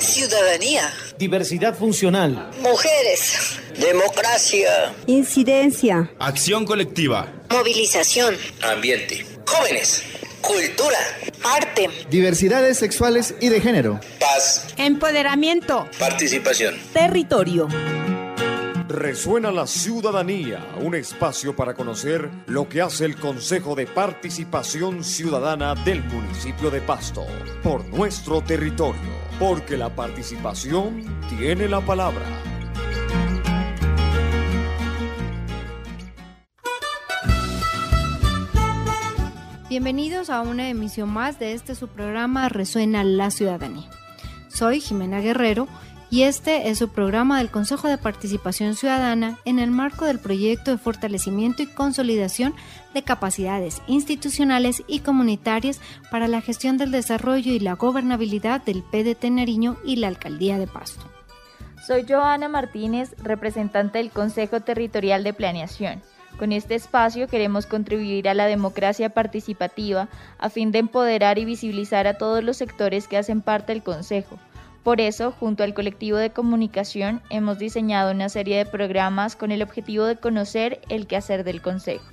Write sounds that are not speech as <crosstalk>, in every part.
Ciudadanía. Diversidad funcional. Mujeres. Democracia. Incidencia. Acción colectiva. Movilización. Ambiente. Jóvenes. Cultura. Arte. Diversidades sexuales y de género. Paz. Empoderamiento. Participación. Territorio. Resuena la ciudadanía, un espacio para conocer lo que hace el Consejo de Participación Ciudadana del municipio de Pasto, por nuestro territorio, porque la participación tiene la palabra. Bienvenidos a una emisión más de este su programa Resuena la Ciudadanía. Soy Jimena Guerrero y este es su programa del Consejo de Participación Ciudadana en el marco del proyecto de fortalecimiento y consolidación de capacidades institucionales y comunitarias para la gestión del desarrollo y la gobernabilidad del PDT Nariño y la Alcaldía de Pasto. Soy Joana Martínez, representante del Consejo Territorial de Planeación. Con este espacio queremos contribuir a la democracia participativa a fin de empoderar y visibilizar a todos los sectores que hacen parte del Consejo por eso, junto al colectivo de comunicación, hemos diseñado una serie de programas con el objetivo de conocer el quehacer del Consejo.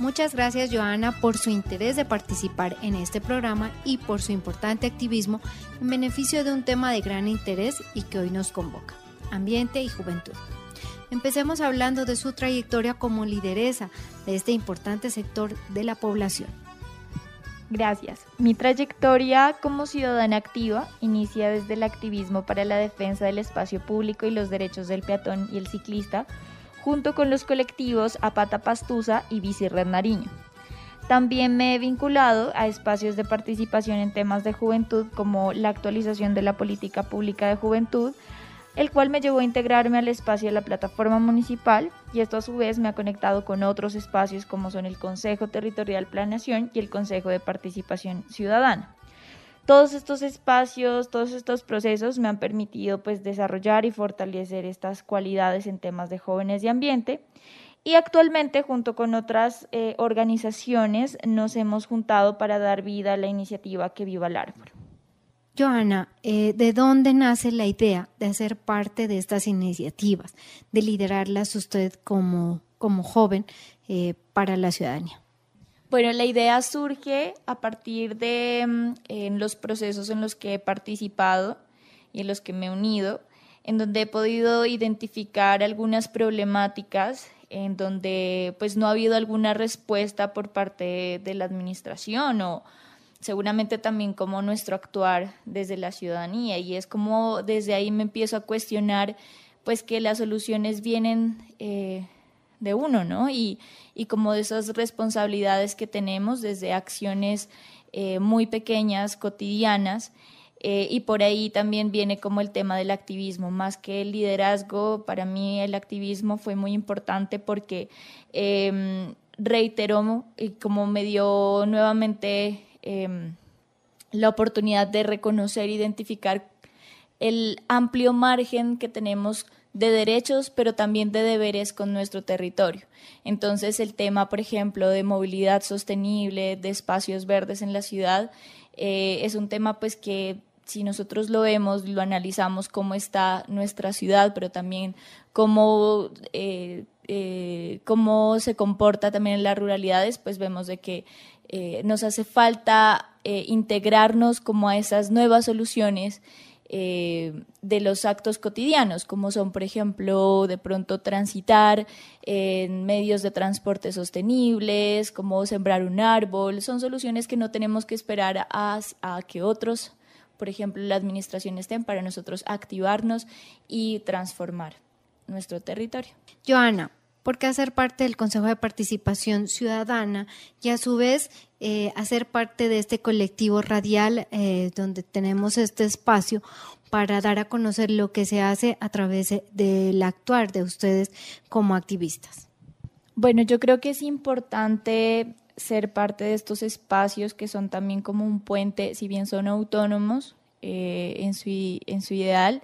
Muchas gracias Joana por su interés de participar en este programa y por su importante activismo en beneficio de un tema de gran interés y que hoy nos convoca, ambiente y juventud. Empecemos hablando de su trayectoria como lideresa de este importante sector de la población. Gracias. Mi trayectoria como ciudadana activa inicia desde el activismo para la defensa del espacio público y los derechos del peatón y el ciclista, junto con los colectivos Apata Pastusa y Bici Red Nariño. También me he vinculado a espacios de participación en temas de juventud como la actualización de la política pública de juventud, el cual me llevó a integrarme al espacio de la plataforma municipal y esto a su vez me ha conectado con otros espacios como son el Consejo Territorial Planeación y el Consejo de Participación Ciudadana. Todos estos espacios, todos estos procesos me han permitido pues desarrollar y fortalecer estas cualidades en temas de jóvenes y ambiente y actualmente junto con otras eh, organizaciones nos hemos juntado para dar vida a la iniciativa Que Viva el Árbol. Joana, eh, ¿de dónde nace la idea de hacer parte de estas iniciativas, de liderarlas usted como, como joven eh, para la ciudadanía? Bueno, la idea surge a partir de mm, en los procesos en los que he participado y en los que me he unido, en donde he podido identificar algunas problemáticas en donde pues no ha habido alguna respuesta por parte de la administración o, seguramente también como nuestro actuar desde la ciudadanía y es como desde ahí me empiezo a cuestionar pues que las soluciones vienen eh, de uno, ¿no? Y, y, como de esas responsabilidades que tenemos desde acciones eh, muy pequeñas, cotidianas, eh, y por ahí también viene como el tema del activismo, más que el liderazgo, para mí el activismo fue muy importante porque em, reiteró y como me dio nuevamente Em, la oportunidad de reconocer, identificar el amplio margen que tenemos de derechos, pero también de deberes con nuestro territorio. Entonces, el tema, por ejemplo, de movilidad sostenible, de espacios verdes en la ciudad, eh, es un tema pues que si nosotros lo vemos, lo analizamos cómo está nuestra ciudad, pero también cómo, eh, eh, cómo se comporta también en las ruralidades, pues vemos de que eh, nos hace falta eh, integrarnos como a esas nuevas soluciones de los actos cotidianos, como son, por ejemplo, de pronto transitar en medios de transporte sostenibles, como sembrar un árbol. Son soluciones que no tenemos que esperar a, a que otros, por ejemplo, la administración estén para nosotros activarnos y transformar nuestro territorio. Joana, porque hacer parte del Consejo de Participación Ciudadana y a su vez eh, hacer parte de este colectivo radial eh, donde tenemos este espacio para dar a conocer lo que se hace a través del actuar de ustedes como activistas. Bueno, yo creo que es importante ser parte de estos espacios que son también como un puente, si bien son autónomos eh, en, su, en su ideal,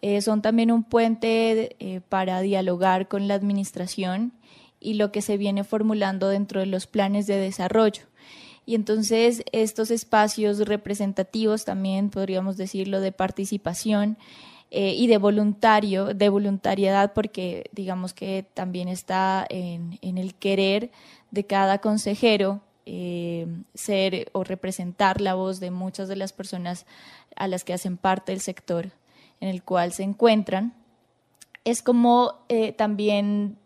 eh, son también un puente eh, para dialogar con la administración y lo que se viene formulando dentro de los planes de desarrollo. Y entonces estos espacios representativos también podríamos decirlo de participación eh, y de voluntario, de voluntariedad, porque digamos que también está en, el querer de cada consejero ser o representar la voz de muchas de las personas a las que hacen parte del sector en el cual se encuentran, es como eh, también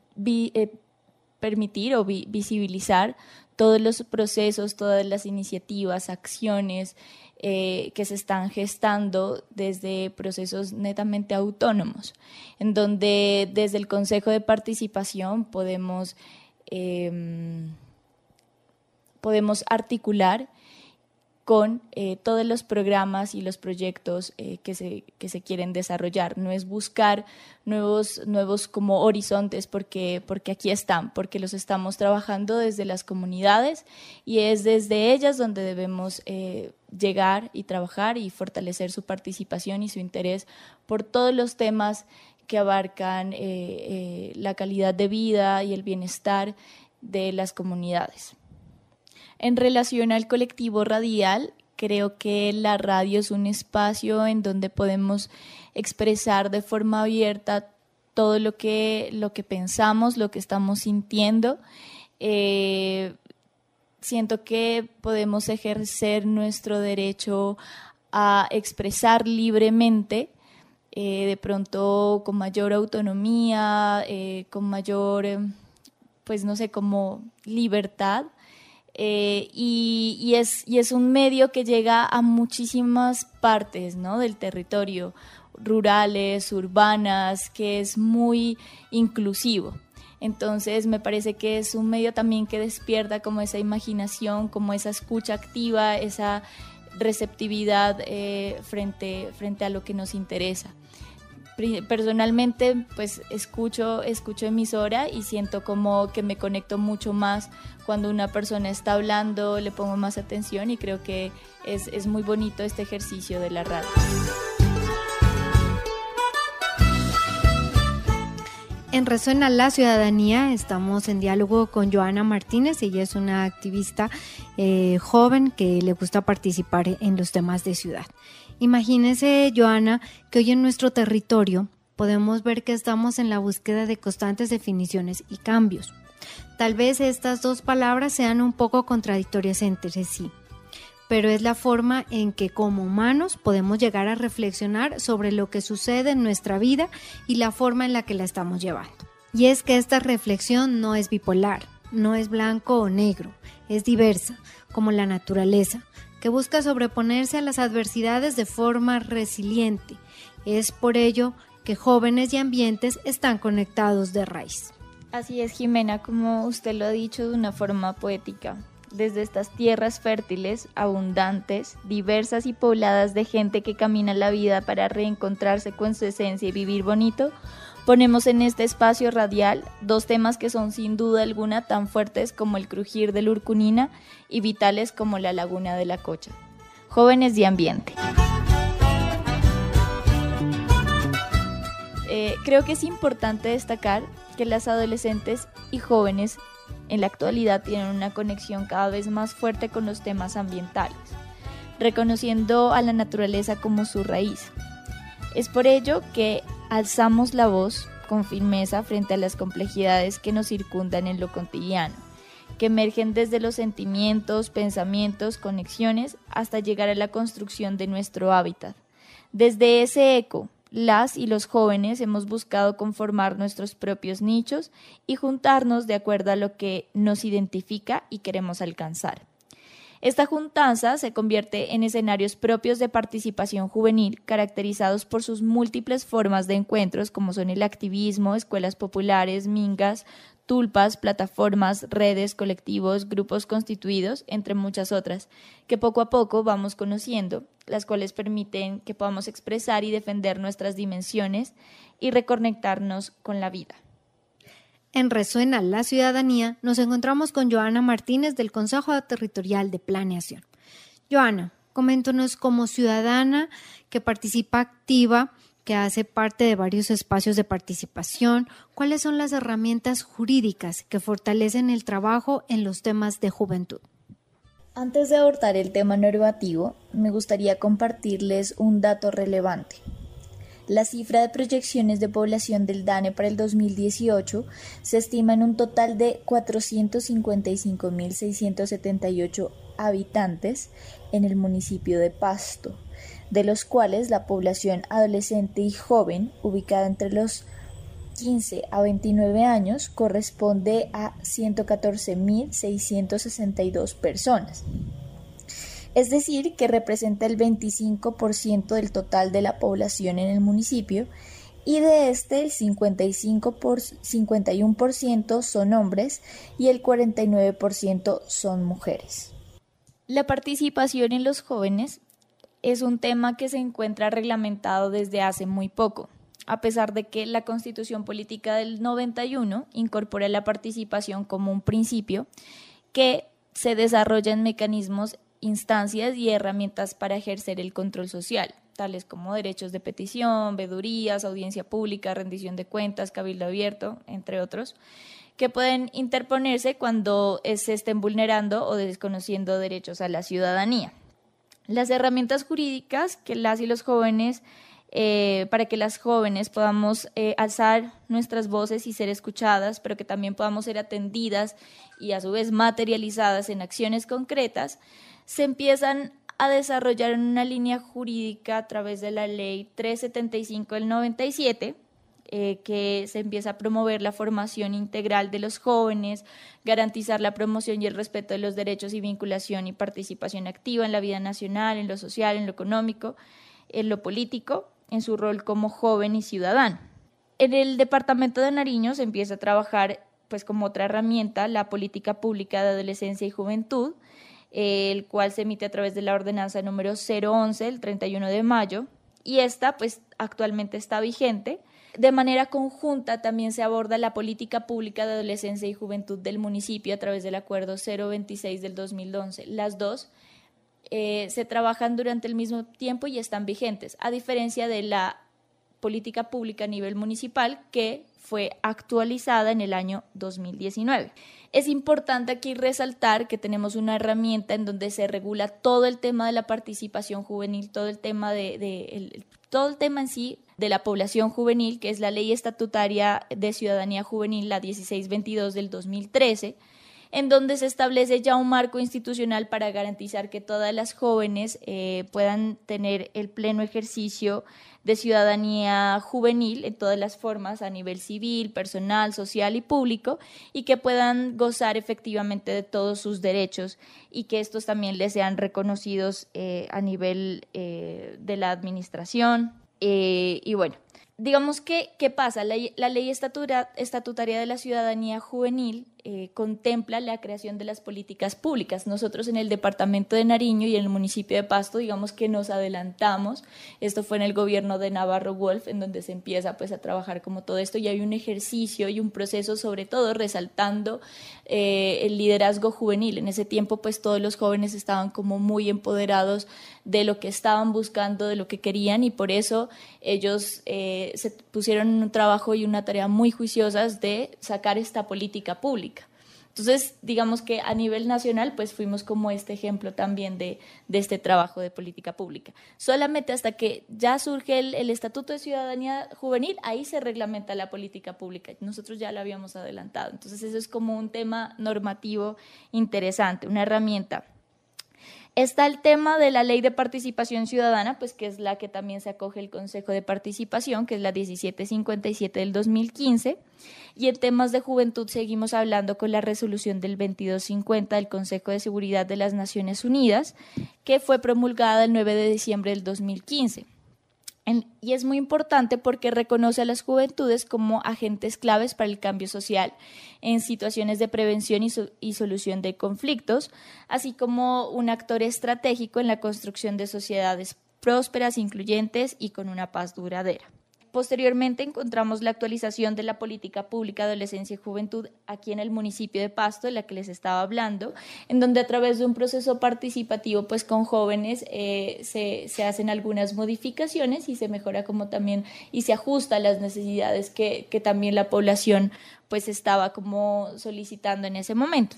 permitir o visibilizar todos los procesos, todas las iniciativas, acciones eh, que se están gestando desde procesos netamente autónomos, en donde desde el Consejo de Participación podemos, em, podemos articular con eh, todos los programas y los proyectos eh, que, se, que se quieren desarrollar. No es buscar nuevos, nuevos como horizontes porque, porque aquí están, porque los estamos trabajando desde las comunidades y es desde ellas donde debemos eh, llegar y trabajar y fortalecer su participación y su interés por todos los temas que abarcan la calidad de vida y el bienestar de las comunidades. En relación al colectivo radial, creo que la radio es un espacio en donde podemos expresar de forma abierta todo lo que, lo que pensamos, lo que estamos sintiendo. Eh, siento que podemos ejercer nuestro derecho a expresar libremente, eh, de pronto con mayor autonomía, eh, con mayor, pues no sé, como libertad. Eh, y, es, un medio que llega a muchísimas partes del territorio, rurales, urbanas, que es muy inclusivo. Entonces me parece que es un medio también que despierta como esa imaginación, como esa escucha activa, esa receptividad eh, frente, frente a lo que nos interesa personalmente pues escucho, escucho emisora y siento como que me conecto mucho más cuando una persona está hablando, le pongo más atención y creo que es, es muy bonito este ejercicio de la radio. En Resuena la Ciudadanía estamos en diálogo con Joana Martínez. Ella es una activista eh, joven que le gusta participar en los temas de ciudad. Imagínese, Joana, que hoy en nuestro territorio podemos ver que estamos en la búsqueda de constantes definiciones y cambios. Tal vez estas dos palabras sean un poco contradictorias entre sí, pero es la forma en que como humanos podemos llegar a reflexionar sobre lo que sucede en nuestra vida y la forma en la que la estamos llevando. Y es que esta reflexión no es bipolar, no es blanco o negro, es diversa, como la naturaleza, que busca sobreponerse a las adversidades de forma resiliente. Es por ello que jóvenes y ambientes están conectados de raíz. Así es, Jimena, como usted lo ha dicho de una forma poética. Desde estas tierras fértiles, abundantes, diversas y pobladas de gente que camina la vida para reencontrarse con su esencia y vivir bonito, Ponemos en este espacio radial dos temas que son sin duda alguna tan fuertes como el crujir de la urcunina y vitales como la laguna de la cocha. Jóvenes y ambiente. Eh, creo que es importante destacar que las adolescentes y jóvenes en la actualidad tienen una conexión cada vez más fuerte con los temas ambientales, reconociendo a la naturaleza como su raíz. Es por ello que alzamos la voz con firmeza frente a las complejidades que nos circundan en lo cotidiano, que emergen desde los sentimientos, pensamientos, conexiones, hasta llegar a la construcción de nuestro hábitat. Desde ese eco, las y los jóvenes hemos buscado conformar nuestros propios nichos y juntarnos de acuerdo a lo que nos identifica y queremos alcanzar. Esta juntanza se convierte en escenarios propios de participación juvenil, caracterizados por sus múltiples formas de encuentros, como son el activismo, escuelas populares, mingas, tulpas, plataformas, redes, colectivos, grupos constituidos, entre muchas otras, que poco a poco vamos conociendo, las cuales permiten que podamos expresar y defender nuestras dimensiones y reconectarnos con la vida. En Resuena la Ciudadanía nos encontramos con Joana Martínez del Consejo Territorial de Planeación. Joana, coméntanos como ciudadana que participa activa, que hace parte de varios espacios de participación, cuáles son las herramientas jurídicas que fortalecen el trabajo en los temas de juventud. Antes de abordar el tema normativo, me gustaría compartirles un dato relevante. La cifra de proyecciones de población del DANE para el 2018 se estima en un total de 455.678 habitantes en el municipio de Pasto, de los cuales la población adolescente y joven, ubicada entre los 15 a 29 años corresponde a 114.662 personas. Es decir, que representa el 25% del total de la población en el municipio y de este el 55 por, 51% son hombres y el 49% son mujeres. La participación en los jóvenes es un tema que se encuentra reglamentado desde hace muy poco a pesar de que la Constitución Política del 91 incorpora la participación como un principio que se desarrolla en mecanismos, instancias y herramientas para ejercer el control social, tales como derechos de petición, vedurías, audiencia pública, rendición de cuentas, cabildo abierto, entre otros, que pueden interponerse cuando se estén vulnerando o desconociendo derechos a la ciudadanía. Las herramientas jurídicas que las y los jóvenes eh, para que las jóvenes podamos eh, alzar nuestras voces y ser escuchadas, pero que también podamos ser atendidas y a su vez materializadas en acciones concretas, se empiezan a desarrollar en una línea jurídica a través de la ley 375 del 97, eh, que se empieza a promover la formación integral de los jóvenes, garantizar la promoción y el respeto de los derechos y vinculación y participación activa en la vida nacional, en lo social, en lo económico, en lo político, en su rol como joven y ciudadano. En el departamento de Nariño se empieza a trabajar pues como otra herramienta la política pública de adolescencia y juventud, el cual se emite a través de la ordenanza número 011 el 31 de mayo y esta pues actualmente está vigente. De manera conjunta también se aborda la política pública de adolescencia y juventud del municipio a través del acuerdo 026 del 2011. Las dos eh, se trabajan durante el mismo tiempo y están vigentes, a diferencia de la política pública a nivel municipal que fue actualizada en el año 2019. Es importante aquí resaltar que tenemos una herramienta en donde se regula todo el tema de la participación juvenil, todo el tema de, todo el tema en sí de la población juvenil, que es la Ley Estatutaria de Ciudadanía Juvenil, la 1622 del 2013 en donde se establece ya un marco institucional para garantizar que todas las jóvenes eh, puedan tener el pleno ejercicio de ciudadanía juvenil en todas las formas a nivel civil, personal, social y público y que puedan gozar efectivamente de todos sus derechos y que estos también les sean reconocidos eh, a nivel eh, de la administración. y bueno, digamos que, ¿qué pasa? La, ley estatutaria de la ciudadanía juvenil eh, contempla la creación de las políticas públicas. Nosotros en el departamento de Nariño y en el municipio de Pasto, digamos que nos adelantamos. Esto fue en el gobierno de Navarro Wolf, en donde se empieza pues a trabajar como todo esto y hay un ejercicio y un proceso sobre todo resaltando eh, el liderazgo juvenil. En ese tiempo pues todos los jóvenes estaban como muy empoderados de lo que estaban buscando, de lo que querían y por eso ellos eh, se pusieron un trabajo y una tarea muy juiciosas de sacar esta política pública. Entonces, digamos que a nivel nacional, pues fuimos como este ejemplo también de, este trabajo de política pública. Solamente hasta que ya surge el, el, Estatuto de Ciudadanía Juvenil, ahí se reglamenta la política pública. Nosotros ya lo habíamos adelantado. Entonces, eso es como un tema normativo interesante, una herramienta Está el tema de la ley de participación ciudadana, pues que es la que también se acoge el Consejo de Participación, que es la 1757 del 2015. Y en temas de juventud seguimos hablando con la resolución del 2250 del Consejo de Seguridad de las Naciones Unidas, que fue promulgada el 9 de diciembre del 2015 y es muy importante porque reconoce a las juventudes como agentes claves para el cambio social en situaciones de prevención y, y, solución de conflictos, así como un actor estratégico en la construcción de sociedades prósperas, incluyentes y con una paz duradera. Posteriormente encontramos la actualización de la política pública adolescencia y juventud aquí en el municipio de Pasto, de la que les estaba hablando, en donde a través de un proceso participativo pues con jóvenes eh, se, se, hacen algunas modificaciones y se mejora como también y se ajusta a las necesidades que, que también la población pues estaba como solicitando en ese momento.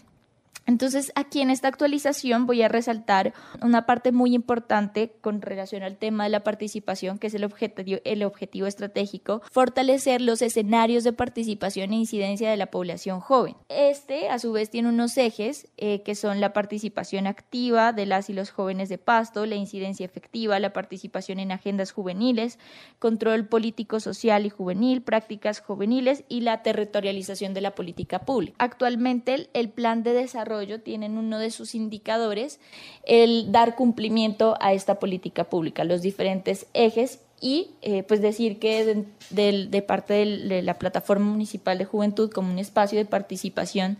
Entonces, aquí en esta actualización voy a resaltar una parte muy importante con relación al tema de la participación, que es el objetivo, estratégico, fortalecer los escenarios de participación e incidencia de la población joven. Este, a su vez, tiene unos ejes eh, que son la participación activa de las y los jóvenes de Pasto, la incidencia efectiva, la participación en agendas juveniles, control político, social y juvenil, prácticas juveniles y la territorialización de la política pública. Actualmente, el plan de desarrollo tienen uno de sus indicadores el dar cumplimiento a esta política pública, los diferentes ejes y eh, pues decir que de, parte de, la plataforma municipal de juventud como un espacio de participación,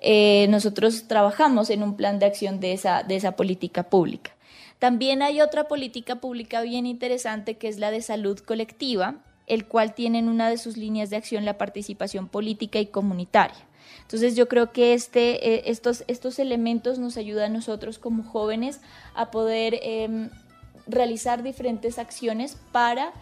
eh, nosotros trabajamos en un plan de acción de esa, de esa política pública. También hay otra política pública bien interesante que es la de salud colectiva, el cual tiene en una de sus líneas de acción la participación política y comunitaria. Entonces yo creo que este, eh, estos, estos elementos nos ayudan a nosotros como jóvenes a poder em, realizar diferentes acciones para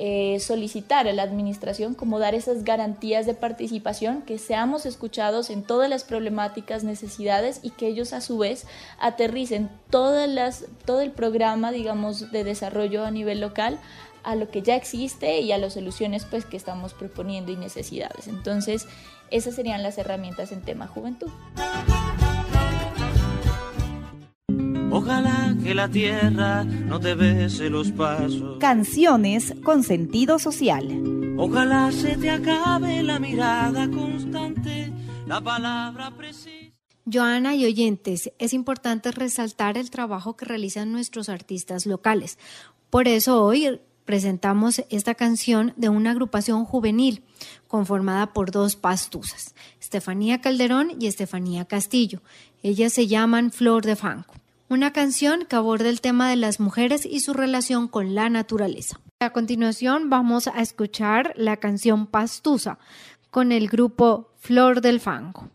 eh, solicitar a la administración como dar esas garantías de participación, que seamos escuchados en todas las problemáticas, necesidades y que ellos a su vez aterricen todas las, todo el programa, digamos, de desarrollo a nivel local a lo que ya existe y a las soluciones pues que estamos proponiendo y necesidades. Entonces, esas serían las herramientas en tema juventud. Ojalá que la tierra no te bese los pasos. Canciones con sentido social. Ojalá se te acabe la mirada constante, la palabra precisa. Joana y oyentes, es importante resaltar el trabajo que realizan nuestros artistas locales. Por eso hoy presentamos esta canción de una agrupación juvenil conformada por dos pastusas, Estefanía Calderón y Estefanía Castillo. Ellas se llaman Flor de Fanco. Una canción que aborda el tema de las mujeres y su relación con la naturaleza. A continuación vamos a escuchar la canción Pastusa con el grupo Flor del Fango.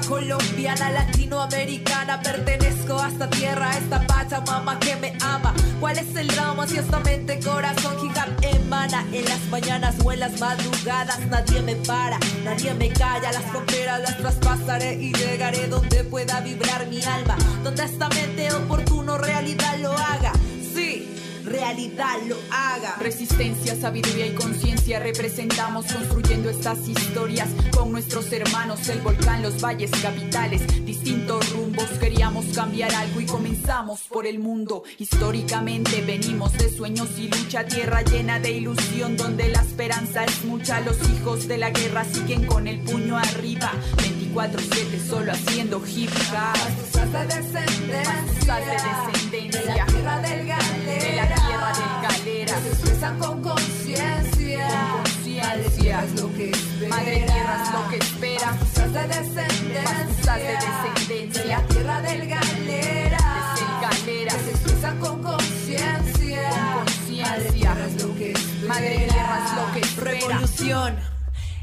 Colombiana, latinoamericana Pertenezco a esta tierra, a esta mamá que me ama. ¿Cuál es el drama si esta mente corazón hip emana En las mañanas o en las madrugadas Nadie me para, nadie me calla. Las fronteras las traspasaré y llegaré Donde pueda vibrar mi alma. Donde esta mente oportuno realidad lo haga realidad lo haga. Resistencia, sabiduría y conciencia representamos construyendo estas historias con nuestros hermanos, el volcán, los valles capitales, distintos rumbos. Queríamos cambiar algo y comenzamos por el mundo. Históricamente venimos de sueños y lucha, tierra llena de ilusión donde la esperanza es mucha. Los hijos de la guerra siguen con el puño arriba, 24/7 solo haciendo hip hop. de descendencia, de descendencia, de la tierra del galera tierra del expresan con conciencia. Con conciencia. es lo que espera. Madre tierra es lo que espera. Pastusas de descendencia. de descendencia. De la tierra del galera. Desde el galera. Se expresan con conciencia. Con conciencia. es lo que espera. Madre tierra es lo que espera. Revolución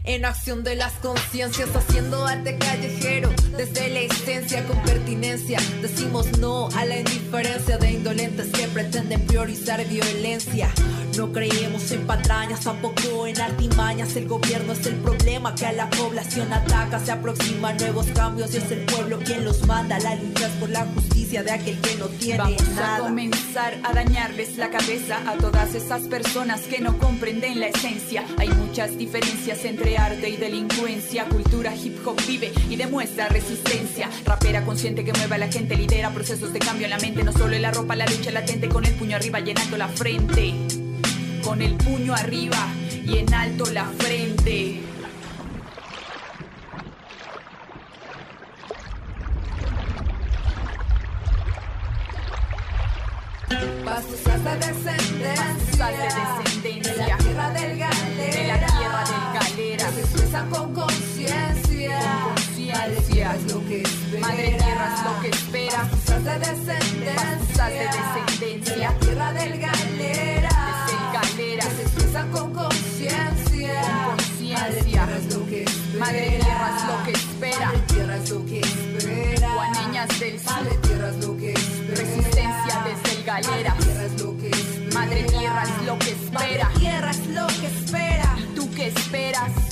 en acción de las conciencias, haciendo arte callejero desde la esencia con pertinencia. Decimos no a la indiferencia de indolentes que pretenden priorizar violencia. No creemos en patrañas, tampoco en artimañas. El gobierno es el problema que a la población ataca. Se aproximan nuevos cambios y es el pueblo quien los manda. La lucha es por la justicia de aquel que no tiene Vamos nada. a comenzar a dañarles la cabeza a todas esas personas que no comprenden la esencia. Hay muchas diferencias entre arte y delincuencia. Cultura hip hop vive y demuestra resistencia. Rapera consciente que mueve a la gente, lidera procesos de cambio en la mente. No solo en la ropa, la lucha latente con el puño arriba llenando la frente. Con el puño arriba y en alto la frente. Pasos hasta descendencia, de descendencia. De la tierra del galera. La expresan con conciencia. Con conciencia. Es lo que espera. Madre tierra es lo que espera. Pastos de descendencia. de descendencia. De la tierra del galera. Galera. Se expresan con conciencia. Con conciencia. Madre tierra es lo que espera. Madre tierra es lo que espera. Madre montañas del sur. Madre tierra es lo que es. Resistencia desde el galera. Tierra es lo que es. Madre tierra es lo que espera. tierra es lo que espera. ¿Y tú qué esperas?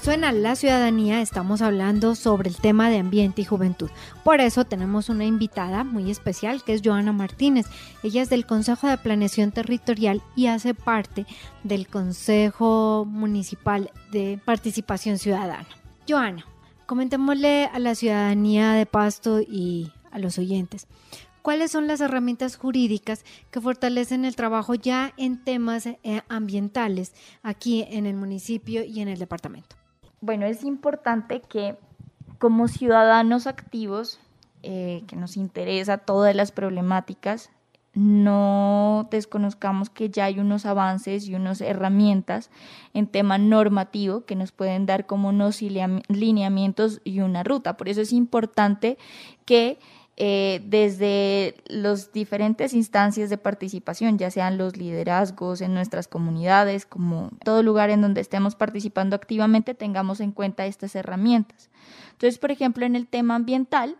Resuena la ciudadanía, estamos hablando sobre el tema de ambiente y juventud. Por eso tenemos una invitada muy especial que es Joana Martínez. Ella es del Consejo de Planeación Territorial y hace parte del Consejo Municipal de Participación Ciudadana. Joana, comentémosle a la ciudadanía de Pasto y a los oyentes. ¿Cuáles son las herramientas jurídicas que fortalecen el trabajo ya en temas eh, ambientales aquí en el municipio y en el departamento? Bueno, es importante que como ciudadanos activos, eh, que nos interesa todas las problemáticas, no desconozcamos que ya hay unos avances y unas herramientas en tema normativo que nos pueden dar como unos lineamientos y una ruta. Por eso es importante que eh, desde las diferentes instancias de participación, ya sean los liderazgos en nuestras comunidades, como todo lugar en donde estemos participando activamente, tengamos en cuenta estas herramientas. Entonces, por ejemplo, en el tema ambiental,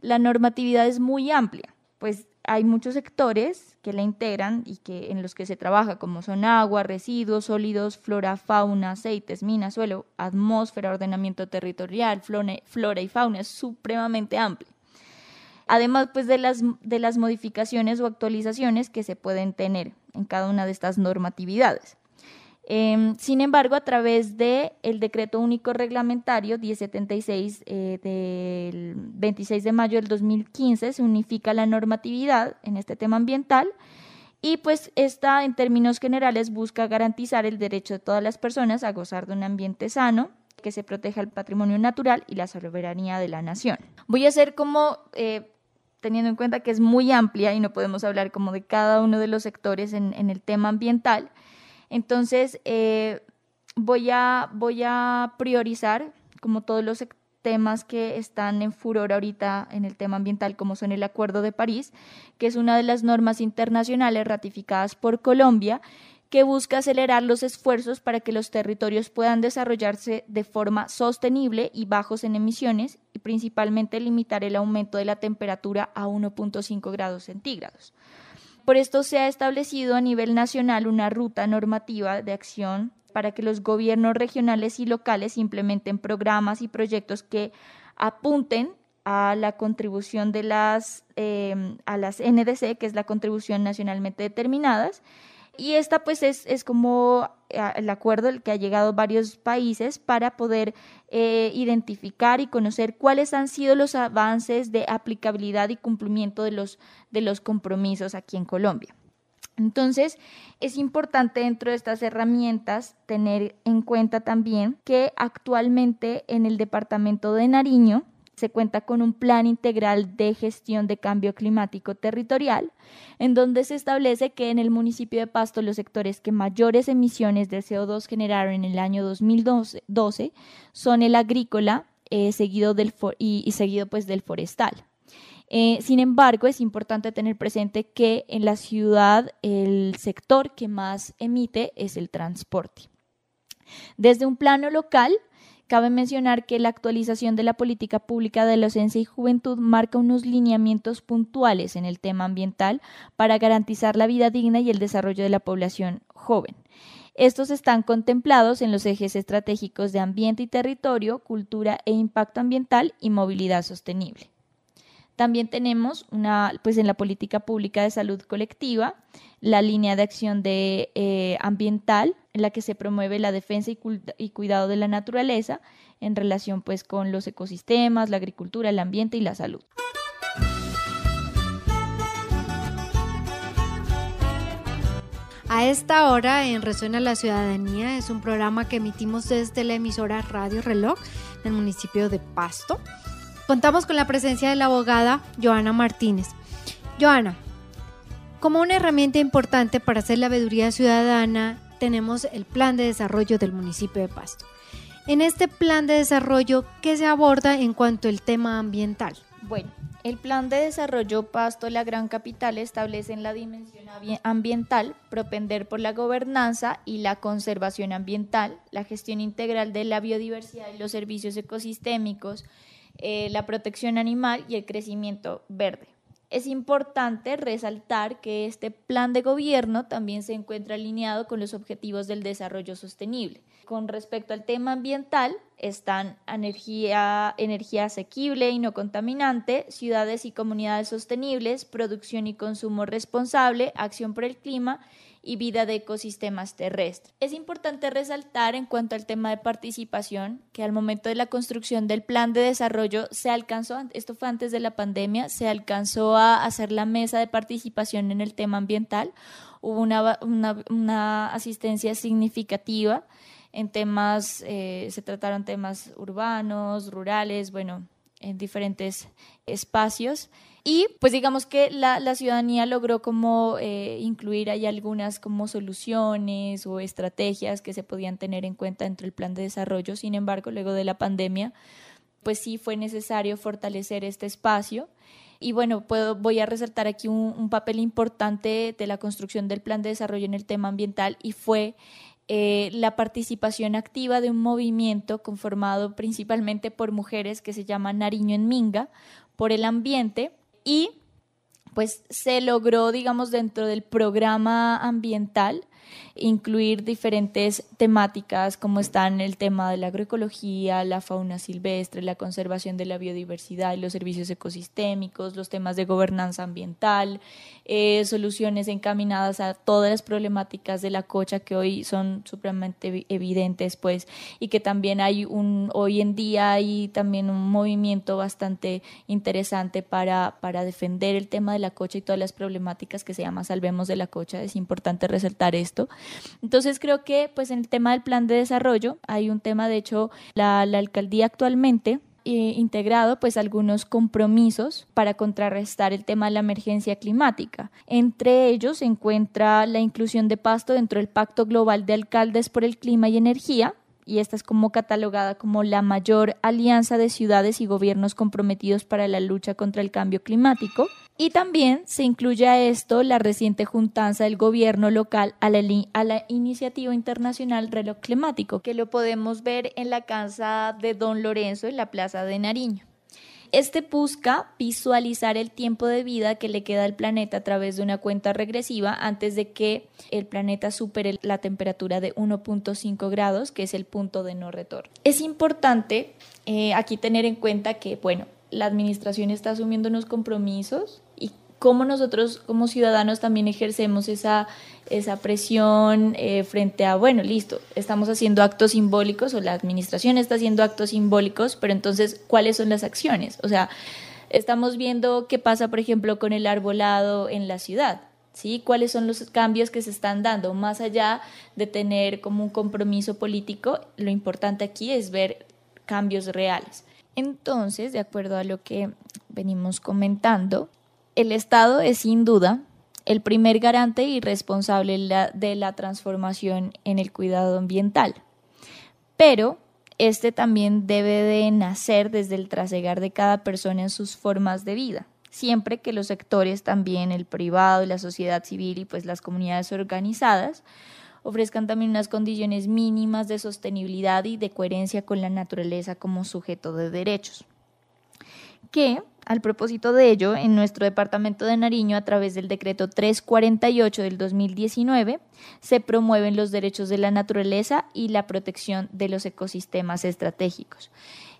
la normatividad es muy amplia, pues hay muchos sectores que la integran y que en los que se trabaja, como son agua, residuos sólidos, flora, fauna, aceites, minas, suelo, atmósfera, ordenamiento territorial, flora y fauna, es supremamente amplia además pues de las, de las modificaciones o actualizaciones que se pueden tener en cada una de estas normatividades. Em, sin embargo, a través del el Decreto Único Reglamentario 1076 eh, del 26 de mayo del 2015 se unifica la normatividad en este tema ambiental y pues esta en términos generales busca garantizar el derecho de todas las personas a gozar de un ambiente sano, que se proteja el patrimonio natural y la soberanía de la nación. Voy a hacer como eh, teniendo en cuenta que es muy amplia y no podemos hablar como de cada uno de los sectores en, el tema ambiental. Entonces, eh, voy, a, voy a priorizar como todos los temas que están en furor ahorita en el tema ambiental, como son el Acuerdo de París, que es una de las normas internacionales ratificadas por Colombia que busca acelerar los esfuerzos para que los territorios puedan desarrollarse de forma sostenible y bajos en emisiones principalmente limitar el aumento de la temperatura a 1.5 grados centígrados. Por esto se ha establecido a nivel nacional una ruta normativa de acción para que los gobiernos regionales y locales implementen programas y proyectos que apunten a la contribución de las, eh, a las NDC, que es la contribución nacionalmente determinadas, y esta pues es, es como eh, el acuerdo al que ha llegado varios países para poder eh, identificar y conocer cuáles han sido los avances de aplicabilidad y cumplimiento de los, de los compromisos aquí en Colombia. Entonces, es importante dentro de estas herramientas tener en cuenta también que actualmente en el departamento de Nariño se cuenta con un plan integral de gestión de cambio climático territorial, en donde se establece que en el municipio de Pasto los sectores que mayores emisiones de CO2 generaron en el año 2012 son el agrícola eh, seguido del y, seguido pues del forestal. Eh, sin embargo, es importante tener presente que en la ciudad el sector que más emite es el transporte. Desde un plano local, Cabe mencionar que la actualización de la política pública de docencia y juventud marca unos lineamientos puntuales en el tema ambiental para garantizar la vida digna y el desarrollo de la población joven. Estos están contemplados en los ejes estratégicos de ambiente y territorio, cultura e impacto ambiental y movilidad sostenible. También tenemos una, pues en la política pública de salud colectiva, la línea de acción de, eh, ambiental, en la que se promueve la defensa y, cuidado de la naturaleza en relación pues con los ecosistemas, la agricultura, el ambiente y la salud. A esta hora en Resuena la Ciudadanía es un programa que emitimos desde la emisora Radio Reloj del municipio de Pasto. Contamos con la presencia de la abogada Joana Martínez. Joana, como una herramienta importante para hacer la veeduría ciudadana, tenemos el Plan de Desarrollo del municipio de Pasto. En este plan de desarrollo, ¿qué se aborda en cuanto al tema ambiental? Bueno, el Plan de Desarrollo Pasto La Gran Capital establece en la dimensión ambiental propender por la gobernanza y la conservación ambiental, la gestión integral de la biodiversidad y los servicios ecosistémicos, eh, la protección animal y el crecimiento verde. Es importante resaltar que este plan de gobierno también se encuentra alineado con los objetivos del desarrollo sostenible. Con respecto al tema ambiental, están energía, energía asequible y no contaminante, ciudades y comunidades sostenibles, producción y consumo responsable, acción por el clima y vida de ecosistemas terrestres. Es importante resaltar en cuanto al tema de participación que al momento de la construcción del plan de desarrollo se alcanzó, esto fue antes de la pandemia, se alcanzó a hacer la mesa de participación en el tema ambiental. Hubo una, una, asistencia significativa en temas, eh, se trataron temas urbanos, rurales, bueno, en diferentes espacios. Y pues digamos que la, la ciudadanía logró como eh, incluir ahí algunas como soluciones o estrategias que se podían tener en cuenta dentro del plan de desarrollo. Sin embargo, luego de la pandemia, pues sí fue necesario fortalecer este espacio. Y bueno, puedo, voy a resaltar aquí un, un papel importante de la construcción del plan de desarrollo en el tema ambiental y fue eh, la participación activa de un movimiento conformado principalmente por mujeres que se llama Nariño en Minga, por el ambiente y pues se logró, digamos, dentro del programa ambiental incluir diferentes temáticas como están el tema de la agroecología, la fauna silvestre, la conservación de la biodiversidad y los servicios ecosistémicos, los temas de gobernanza ambiental, eh, soluciones encaminadas a todas las problemáticas de la cocha que hoy son supremamente evidentes, pues, y que también hay un, hoy en día hay también un movimiento bastante interesante para, para defender el tema de la cocha y todas las problemáticas que se llama Salvemos de la Cocha. Es importante resaltar esto. Entonces creo que pues en el tema del plan de desarrollo hay un tema, de hecho, la, alcaldía actualmente eh, integrado pues algunos compromisos para contrarrestar el tema de la emergencia climática. Entre ellos se encuentra la inclusión de Pasto dentro del Pacto Global de Alcaldes por el Clima y Energía, y esta es como catalogada como la mayor alianza de ciudades y gobiernos comprometidos para la lucha contra el cambio climático. Y también se incluye a esto la reciente juntanza del gobierno local a la, a la, iniciativa internacional reloj climático, que lo podemos ver en la casa de Don Lorenzo en la Plaza de Nariño. Este busca visualizar el tiempo de vida que le queda al planeta a través de una cuenta regresiva antes de que el planeta supere la temperatura de 1.5 grados, que es el punto de no retorno. Es importante eh, aquí tener en cuenta que, bueno, la administración está asumiendo unos compromisos cómo nosotros como ciudadanos también ejercemos esa, esa presión eh, frente a, bueno, listo, estamos haciendo actos simbólicos o la administración está haciendo actos simbólicos, pero entonces, ¿cuáles son las acciones? O sea, estamos viendo qué pasa, por ejemplo, con el arbolado en la ciudad. ¿Sí? ¿Cuáles son los cambios que se están dando? Más allá de tener como un compromiso político, lo importante aquí es ver cambios reales. Entonces, de acuerdo a lo que venimos comentando, el Estado es sin duda el primer garante y responsable de la transformación en el cuidado ambiental. Pero este también debe de nacer desde el trasegar de cada persona en sus formas de vida, siempre que los sectores también, el privado la sociedad civil y pues las comunidades organizadas, ofrezcan también unas condiciones mínimas de sostenibilidad y de coherencia con la naturaleza como sujeto de derechos. Que al propósito de ello, en nuestro departamento de Nariño, a través del decreto 348 del 2019, se promueven los derechos de la naturaleza y la protección de los ecosistemas estratégicos.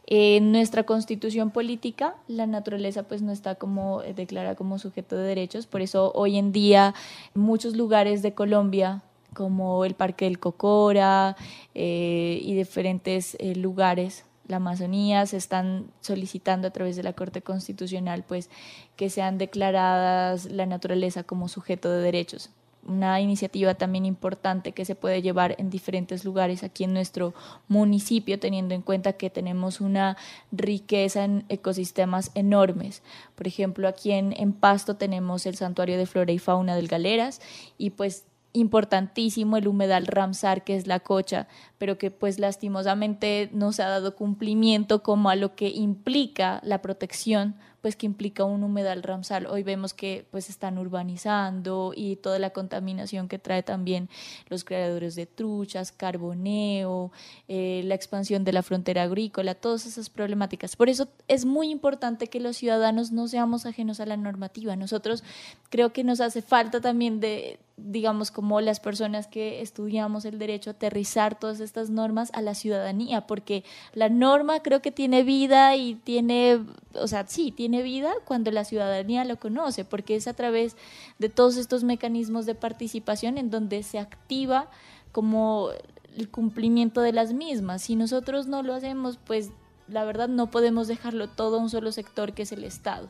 En nuestra constitución política, la naturaleza pues no está como eh, declarada como sujeto de derechos, por eso hoy en día muchos lugares de Colombia como el Parque del Cocora eh, y diferentes eh, lugares la Amazonía, se están solicitando a través de la Corte Constitucional pues que sean declaradas la naturaleza como sujeto de derechos. una iniciativa también importante que se puede llevar en diferentes lugares aquí en nuestro municipio, teniendo en cuenta que tenemos una riqueza en ecosistemas enormes. Por ejemplo, aquí en, en Pasto tenemos el Santuario de Flora y Fauna del Galeras y pues importantísimo el humedal Ramsar, que es la cocha, pero que pues lastimosamente no se ha dado cumplimiento como a lo que implica la protección pues que implica un humedal Ramsar. Hoy vemos que pues están urbanizando y toda la contaminación que trae también los creadores de truchas, carboneo, eh, la expansión de la frontera agrícola, todas esas problemáticas. Por eso es muy importante que los ciudadanos no seamos ajenos a la normativa. Nosotros creo que nos hace falta también de digamos, como las personas que estudiamos el derecho, aterrizar todas estas normas a la ciudadanía, porque la norma creo que tiene vida y tiene, o sea, sí, tiene vida cuando la ciudadanía lo conoce, porque es a través de todos estos mecanismos de participación en donde se activa como el cumplimiento de las mismas. Si nosotros no lo hacemos, pues la verdad no podemos dejarlo todo a un solo sector que es el Estado.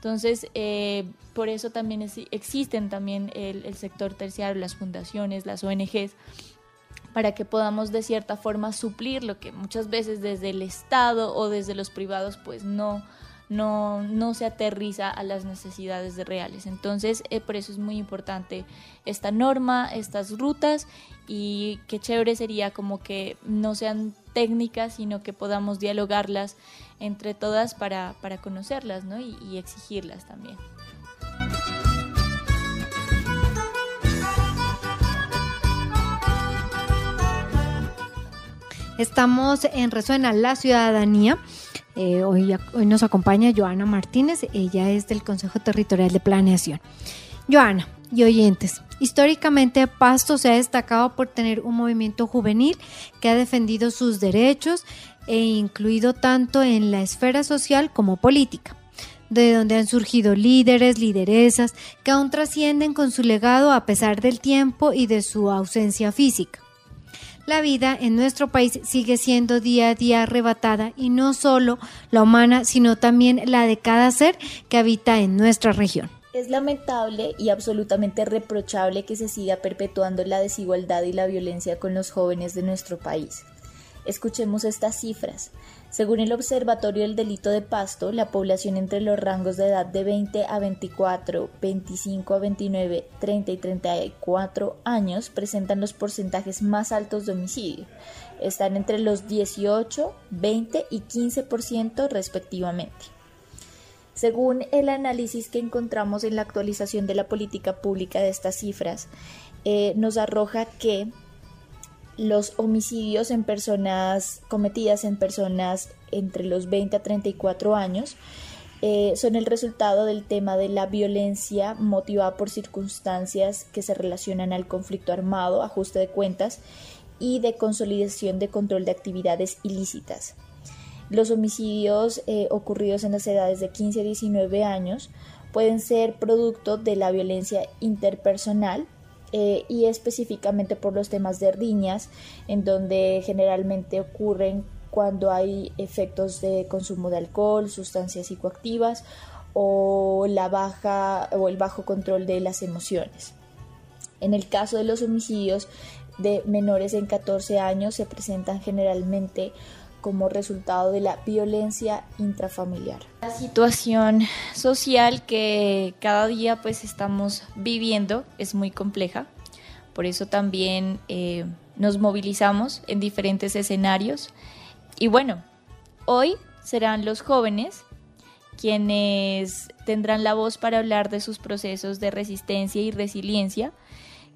Entonces, eh, por eso también existen también el, sector terciario, las fundaciones, las ONGs, para que podamos de cierta forma suplir lo que muchas veces desde el Estado o desde los privados pues no, no, no se aterriza a las necesidades reales. Entonces, eh, por eso es muy importante esta norma, estas rutas y qué chévere sería como que no sean técnicas, sino que podamos dialogarlas entre todas para, conocerlas ¿no? y, y exigirlas también. Estamos en Resuena la Ciudadanía. Eh, hoy, hoy nos acompaña Joana Martínez, ella es del Consejo Territorial de Planeación. Joana y oyentes, históricamente Pasto se ha destacado por tener un movimiento juvenil que ha defendido sus derechos e incluido tanto en la esfera social como política, de donde han surgido líderes, lideresas que aún trascienden con su legado a pesar del tiempo y de su ausencia física. La vida en nuestro país sigue siendo día a día arrebatada y no solo la humana, sino también la de cada ser que habita en nuestra región. Es lamentable y absolutamente reprochable que se siga perpetuando la desigualdad y la violencia con los jóvenes de nuestro país. Escuchemos estas cifras. Según el Observatorio del Delito de Pasto, la población entre los rangos de edad de 20 a 24, 25 a 29, 30 y 34 años presentan los porcentajes más altos de homicidio. Están entre los 18, 20 y 15% respectivamente. Según el análisis que encontramos en la actualización de la política pública de estas cifras, eh, nos arroja que los homicidios en personas cometidas en personas entre los 20 a 34 años eh, son el resultado del tema de la violencia motivada por circunstancias que se relacionan al conflicto armado, ajuste de cuentas y de consolidación de control de actividades ilícitas. Los homicidios eh, ocurridos en las edades de 15 a 19 años pueden ser producto de la violencia interpersonal, eh, y específicamente por los temas de riñas, en donde generalmente ocurren cuando hay efectos de consumo de alcohol, sustancias psicoactivas o la baja o el bajo control de las emociones. En el caso de los homicidios de menores en 14 años se presentan generalmente como resultado de la violencia intrafamiliar. La situación social que cada día pues estamos viviendo es muy compleja, por eso también eh, nos movilizamos en diferentes escenarios y bueno, hoy serán los jóvenes quienes tendrán la voz para hablar de sus procesos de resistencia y resiliencia,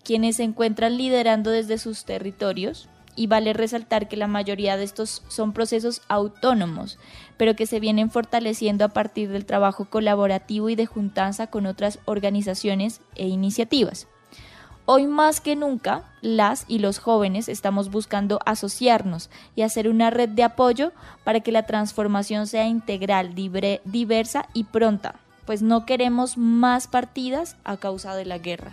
quienes se encuentran liderando desde sus territorios y vale resaltar que la mayoría de estos son procesos autónomos, pero que se vienen fortaleciendo a partir del trabajo colaborativo y de juntanza con otras organizaciones e iniciativas. Hoy más que nunca, las y los jóvenes estamos buscando asociarnos y hacer una red de apoyo para que la transformación sea integral, diversa y pronta, pues no queremos más partidas a causa de la guerra.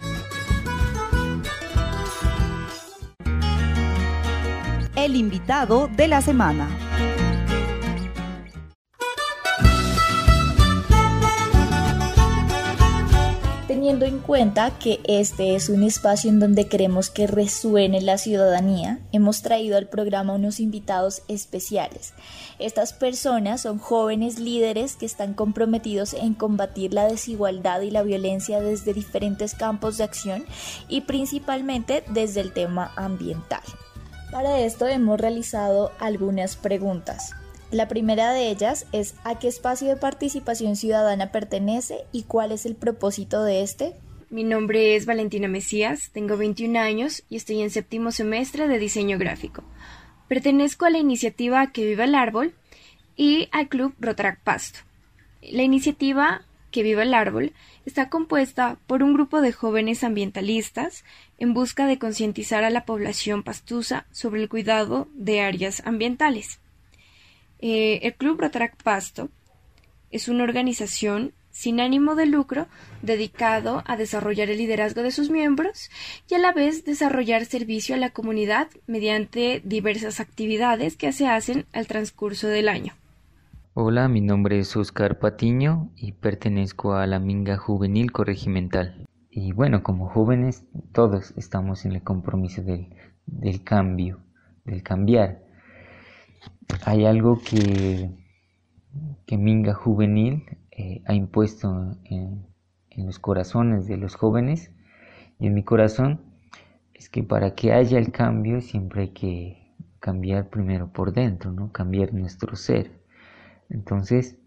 El invitado de la semana. Teniendo en cuenta que este es un espacio en donde queremos que resuene la ciudadanía, hemos traído al programa unos invitados especiales. Estas personas son jóvenes líderes que están comprometidos en combatir la desigualdad y la violencia desde diferentes campos de acción y principalmente desde el tema ambiental. Para esto hemos realizado algunas preguntas. La primera de ellas es ¿a qué espacio de participación ciudadana pertenece y cuál es el propósito de este? Mi nombre es Valentina Mesías, tengo 21 años y estoy en séptimo semestre de diseño gráfico. Pertenezco a la iniciativa Que Viva el Árbol y al club Rotarac Pasto. La iniciativa Que Viva el Árbol está compuesta por un grupo de jóvenes ambientalistas en busca de concientizar a la población pastusa sobre el cuidado de áreas ambientales. Eh, el Club Rotarac Pasto es una organización sin ánimo de lucro dedicado a desarrollar el liderazgo de sus miembros y a la vez desarrollar servicio a la comunidad mediante diversas actividades que se hacen al transcurso del año. Hola, mi nombre es Oscar Patiño y pertenezco a la Minga Juvenil Corregimental. Y bueno, como jóvenes todos estamos en el compromiso del, del cambio, del cambiar hay algo que, que Minga Juvenil eh, ha impuesto en, los corazones de los jóvenes y en mi corazón es que para que haya el cambio siempre hay que cambiar primero por dentro, ¿no? cambiar nuestro ser. Entonces,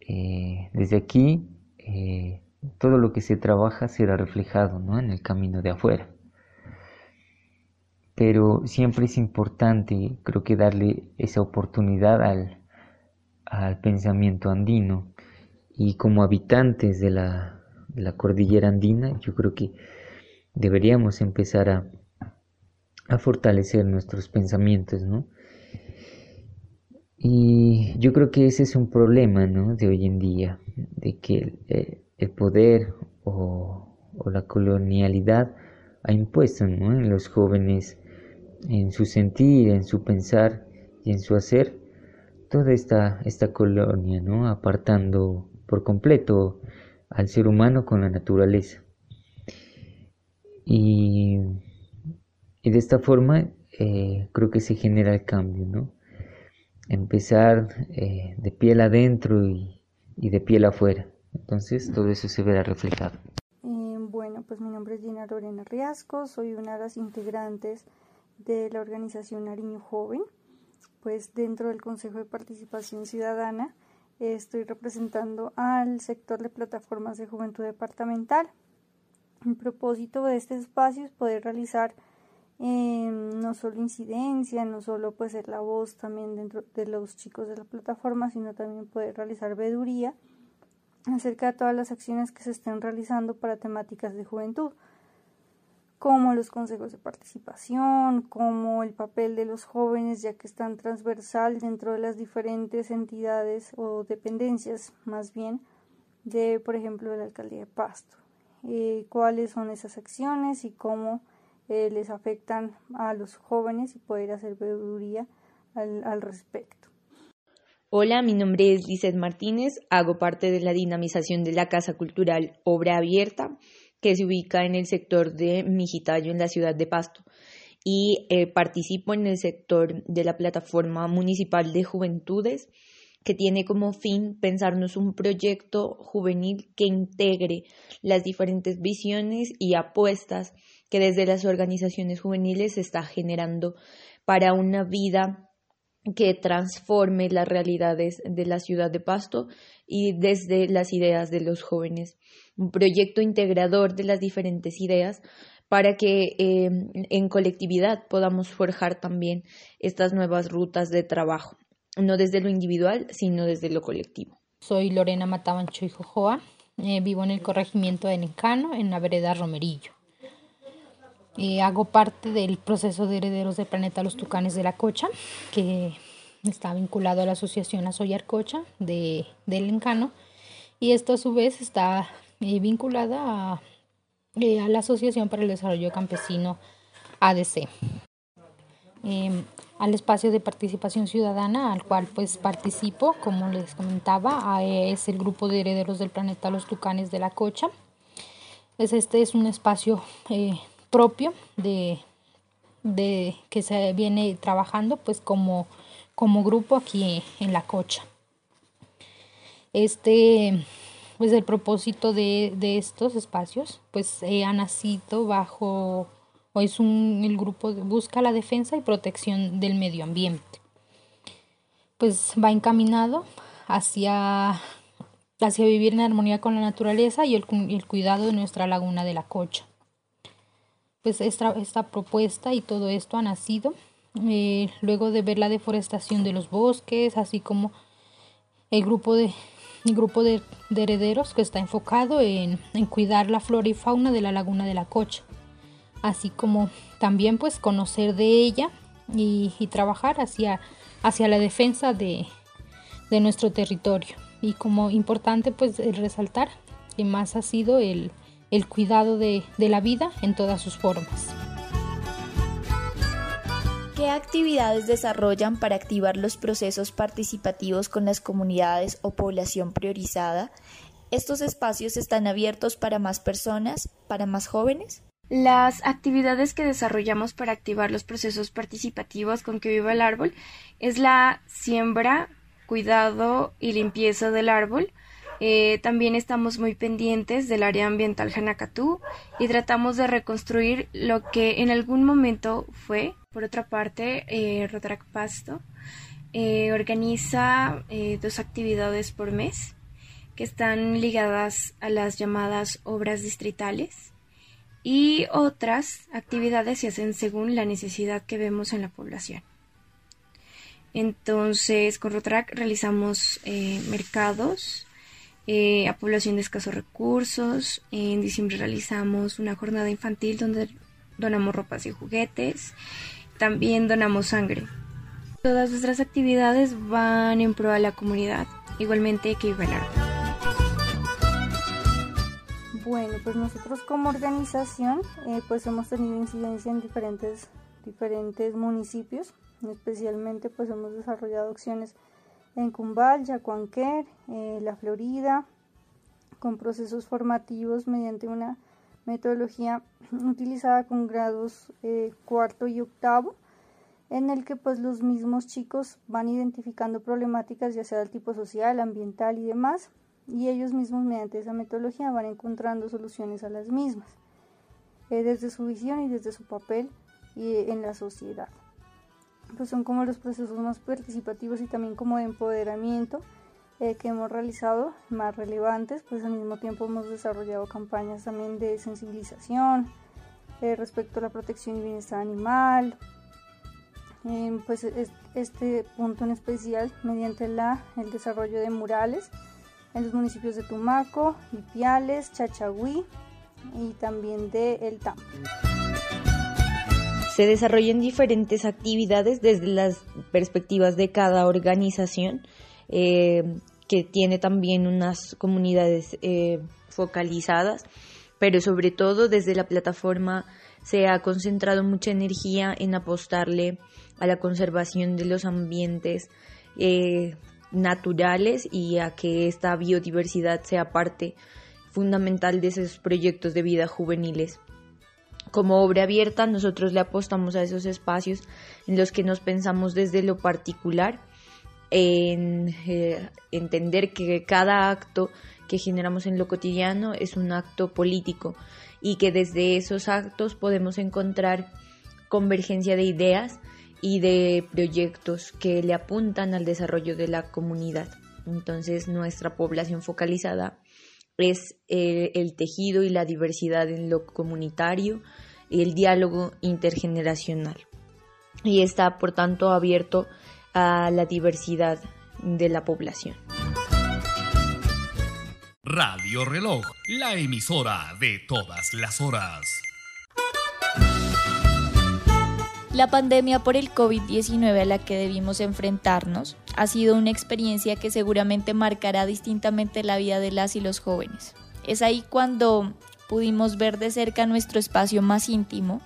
eh, desde aquí, eh, todo lo que se trabaja será reflejado ¿no? en el camino de afuera pero siempre es importante, creo que darle esa oportunidad al, pensamiento andino y como habitantes de la, cordillera andina, yo creo que deberíamos empezar a, fortalecer nuestros pensamientos, ¿no? Y yo creo que ese es un problema, ¿no? De hoy en día, de que el, poder o, la colonialidad ha impuesto en los jóvenes en su sentir, en su pensar y en su hacer toda esta, esta colonia, ¿no? apartando por completo al ser humano con la naturaleza. Y, de esta forma eh, creo que se genera el cambio, ¿no? Empezar eh, de piel adentro y, y, de piel afuera. Entonces todo eso se verá reflejado. Eh, bueno, pues mi nombre es Gina Lorena Riasco, soy una de las integrantes de la organización Nariño Joven, pues dentro del Consejo de Participación Ciudadana estoy representando al sector de plataformas de juventud departamental. El propósito de este espacio es poder realizar eh, no solo incidencia, no solo pues ser la voz también dentro de los chicos de la plataforma, sino también poder realizar veduría acerca de todas las acciones que se estén realizando para temáticas de juventud como los consejos de participación, como el papel de los jóvenes, ya que están transversal dentro de las diferentes entidades o dependencias, más bien, de, por ejemplo, la alcaldía de Pasto. Eh, cuáles son esas acciones y cómo eh, les afectan a los jóvenes y poder hacer veeduría al, al respecto. Hola, mi nombre es Lizeth Martínez, hago parte de la dinamización de la Casa Cultural Obra Abierta que se ubica en el sector de Mijitayo, en la ciudad de Pasto. Y eh, participo en el sector de la plataforma municipal de juventudes, que tiene como fin pensarnos un proyecto juvenil que integre las diferentes visiones y apuestas que desde las organizaciones juveniles se está generando para una vida que transforme las realidades de la ciudad de Pasto y desde las ideas de los jóvenes un proyecto integrador de las diferentes ideas para que eh, en colectividad podamos forjar también estas nuevas rutas de trabajo, no desde lo individual, sino desde lo colectivo. Soy Lorena Matabancho y Jojoa, eh, vivo en el corregimiento de Nencano, en la vereda Romerillo. Eh, hago parte del proceso de herederos del planeta Los Tucanes de la Cocha, que está vinculado a la asociación Azoyar Cocha de, del Encano, y esto a su vez está eh, vinculada eh, a, la Asociación para el Desarrollo Campesino ADC. Em, al espacio de participación ciudadana al cual pues participo, como les comentaba, es el grupo de herederos del planeta Los Tucanes de la Cocha. Pues este es un espacio eh, propio de, de, que se viene trabajando pues como, como grupo aquí en la cocha. Este, pues el propósito de, de estos espacios pues eh, ha nacido bajo, o es un, el grupo busca la defensa y protección del medio ambiente. Pues va encaminado hacia, hacia vivir en armonía con la naturaleza y el cuidado de nuestra laguna de la Cocha. Pues esta, esta propuesta y todo esto ha nacido eh, luego de ver la deforestación de los bosques, así como el grupo de, el grupo de, de herederos que está enfocado en, en, cuidar la flora y fauna de la laguna de la Cocha, así como también pues conocer de ella y, y trabajar hacia, hacia la defensa de, de nuestro territorio. Y como importante pues el resaltar que más ha sido el, el cuidado de, de la vida en todas sus formas. ¿Qué actividades desarrollan para activar los procesos participativos con las comunidades o población priorizada? ¿Estos espacios están abiertos para más personas, para más jóvenes? Las actividades que desarrollamos para activar los procesos participativos con que viva el árbol es la siembra, cuidado y limpieza del árbol. Eh, también estamos muy pendientes del área ambiental Hanacatú y tratamos de reconstruir lo que en algún momento fue. Por otra parte, eh, Pasto eh, organiza eh, dos actividades por mes que están ligadas a las llamadas obras distritales y otras actividades se hacen según la necesidad que vemos en la población. Entonces, con Rotarac realizamos mercados eh, a población de escasos recursos. En diciembre realizamos una jornada infantil donde donamos ropas y juguetes. También donamos sangre. Todas nuestras actividades van en pro a la comunidad, igualmente que Ibelar. Bueno, pues nosotros como organización eh, pues hemos tenido incidencia en diferentes, diferentes municipios especialmente pues hemos desarrollado acciones en Cumbal, Yacuanquer, eh, La Florida, con procesos formativos mediante una metodología <clears throat> utilizada con grados eh, cuarto y octavo, en el que pues los mismos chicos van identificando problemáticas ya sea del tipo social, ambiental y demás, y ellos mismos mediante esa metodología van encontrando soluciones a las mismas, eh, desde su visión y desde su papel y, en la sociedad pues son como los procesos más participativos y también como de empoderamiento eh, que hemos realizado más relevantes, pues al mismo tiempo hemos desarrollado campañas también de sensibilización eh, respecto a la protección y bienestar animal, eh, pues es, este punto en especial mediante la, el desarrollo de murales en los municipios de Tumaco, Ipiales, Chachagüí y también de El Tambo se desarrollan diferentes actividades desde las perspectivas de cada organización, eh, que tiene también unas comunidades eh, focalizadas, pero sobre todo desde la plataforma se ha concentrado mucha energía en apostarle a la conservación de los ambientes eh, naturales y a que esta biodiversidad sea parte fundamental de esos proyectos de vida juveniles como obra abierta, nosotros le apostamos a esos espacios en los que nos pensamos desde lo particular, en eh, entender que cada acto que generamos en lo cotidiano es un acto político y que desde esos actos podemos encontrar convergencia de ideas y de proyectos que le apuntan al desarrollo de la comunidad. Entonces nuestra población focalizada es eh, el tejido y la diversidad en lo comunitario, el diálogo intergeneracional y está por tanto abierto a la diversidad de la población. Radio Reloj, la emisora de todas las horas. La pandemia por el COVID-19 a la que debimos enfrentarnos ha sido una experiencia que seguramente marcará distintamente la vida de las y los jóvenes. Es ahí cuando pudimos ver de cerca nuestro espacio más íntimo,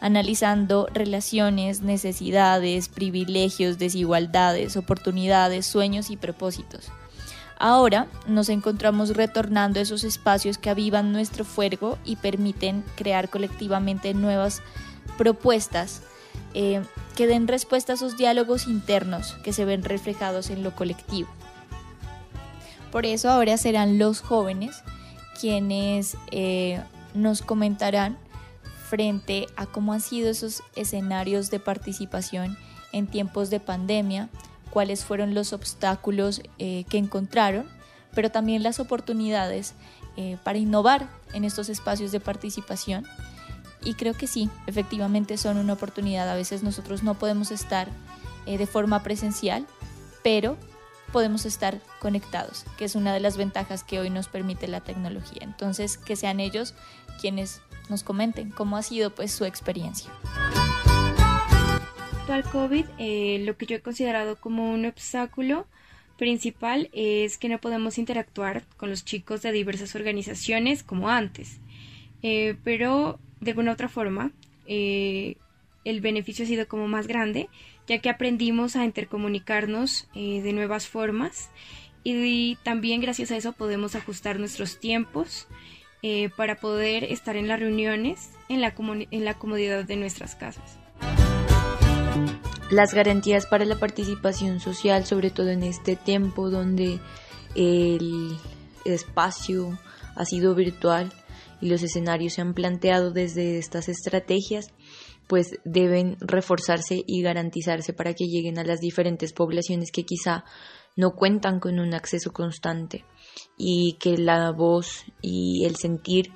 analizando relaciones, necesidades, privilegios, desigualdades, oportunidades, sueños y propósitos. Ahora nos encontramos retornando a esos espacios que avivan nuestro fuego y permiten crear colectivamente nuevas propuestas eh, que den respuesta a esos diálogos internos que se ven reflejados en lo colectivo. Por eso ahora serán los jóvenes quienes eh, nos comentarán frente a cómo han sido esos escenarios de participación en tiempos de pandemia, cuáles fueron los obstáculos eh, que encontraron, pero también las oportunidades eh, para innovar en estos espacios de participación. Y creo que sí, efectivamente son una oportunidad. A veces nosotros no podemos estar de forma presencial, pero podemos estar conectados, que es una de las ventajas que hoy nos permite la tecnología. Entonces, que sean ellos quienes nos comenten cómo ha sido pues su experiencia al COVID, eh, lo que yo he considerado como un obstáculo principal es que no podemos interactuar con los chicos de diversas organizaciones como antes. Eh, pero de alguna otra forma, eh, el beneficio ha sido como más grande, ya que aprendimos a intercomunicarnos de nuevas formas y, también gracias a eso podemos ajustar nuestros tiempos para poder estar en las reuniones en la, en la comodidad de nuestras casas. Las garantías para la participación social, sobre todo en este tiempo donde el espacio ha sido virtual y los escenarios se han planteado desde estas estrategias, pues deben reforzarse y garantizarse para que lleguen a las diferentes poblaciones que quizá no cuentan con un acceso constante y que la voz y el sentir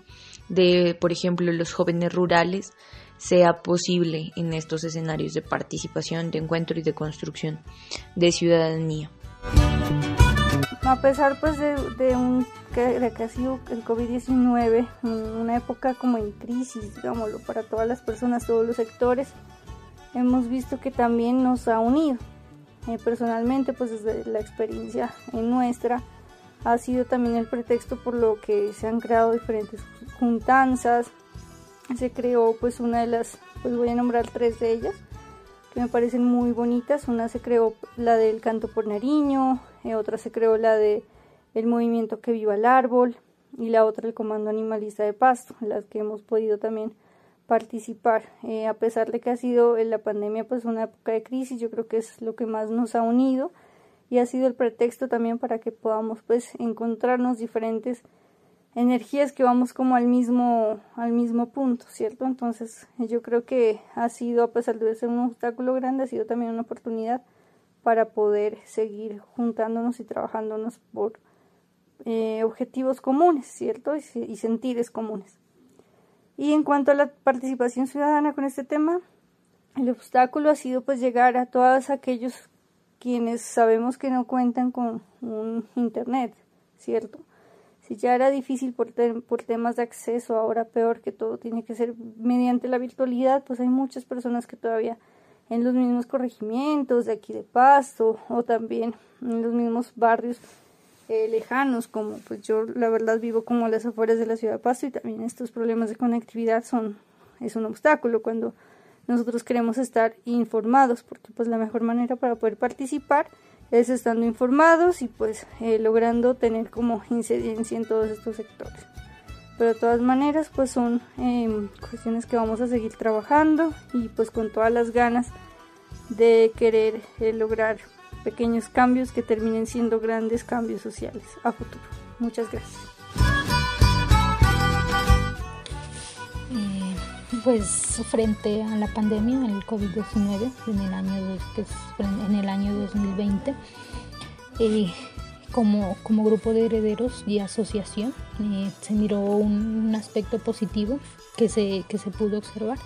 de, por ejemplo, los jóvenes rurales sea posible en estos escenarios de participación, de encuentro y de construcción de ciudadanía. A pesar pues de, un, que, que ha sido el COVID-19 una época como en crisis, digámoslo, para todas las personas, todos los sectores, hemos visto que también nos ha unido. Eh, personalmente, pues desde la experiencia en nuestra, ha sido también el pretexto por lo que se han creado diferentes juntanzas, se creó pues una de las, pues voy a nombrar tres de ellas, que me parecen muy bonitas. Una se creó la del canto por Nariño, eh, otra se creó la de el movimiento que viva el árbol y la otra el comando animalista de pasto, en las que hemos podido también participar. Eh, a pesar de que ha sido en la pandemia pues una época de crisis, yo creo que es lo que más nos ha unido y ha sido el pretexto también para que podamos pues encontrarnos diferentes energías que vamos como al mismo, al mismo punto, ¿cierto? Entonces yo creo que ha sido, a pesar de ser un obstáculo grande, ha sido también una oportunidad para poder seguir juntándonos y trabajándonos por eh, objetivos comunes, ¿cierto? Y, y sentires comunes. Y en cuanto a la participación ciudadana con este tema, el obstáculo ha sido pues llegar a todos aquellos quienes sabemos que no cuentan con un internet, ¿cierto? Si ya era difícil por, por temas de acceso, ahora peor que todo tiene que ser mediante la virtualidad, pues hay muchas personas que todavía en los mismos corregimientos de aquí de Pasto o también en los mismos barrios eh, lejanos, como pues yo la verdad vivo como a las afueras de la ciudad de Pasto y también estos problemas de conectividad son es un obstáculo cuando nosotros queremos estar informados porque pues la mejor manera para poder participar es estando informados y pues eh, logrando tener como incidencia en todos estos sectores. Pero de todas maneras pues son em, cuestiones que vamos a seguir trabajando y pues con todas las ganas de querer eh, lograr pequeños cambios que terminen siendo grandes cambios sociales a futuro. Muchas gracias. pues frente a la pandemia, el COVID-19 en el año, pues, en el año 2020, eh, como, como grupo de herederos y asociación, eh, se miró un, aspecto positivo que se, que se pudo observar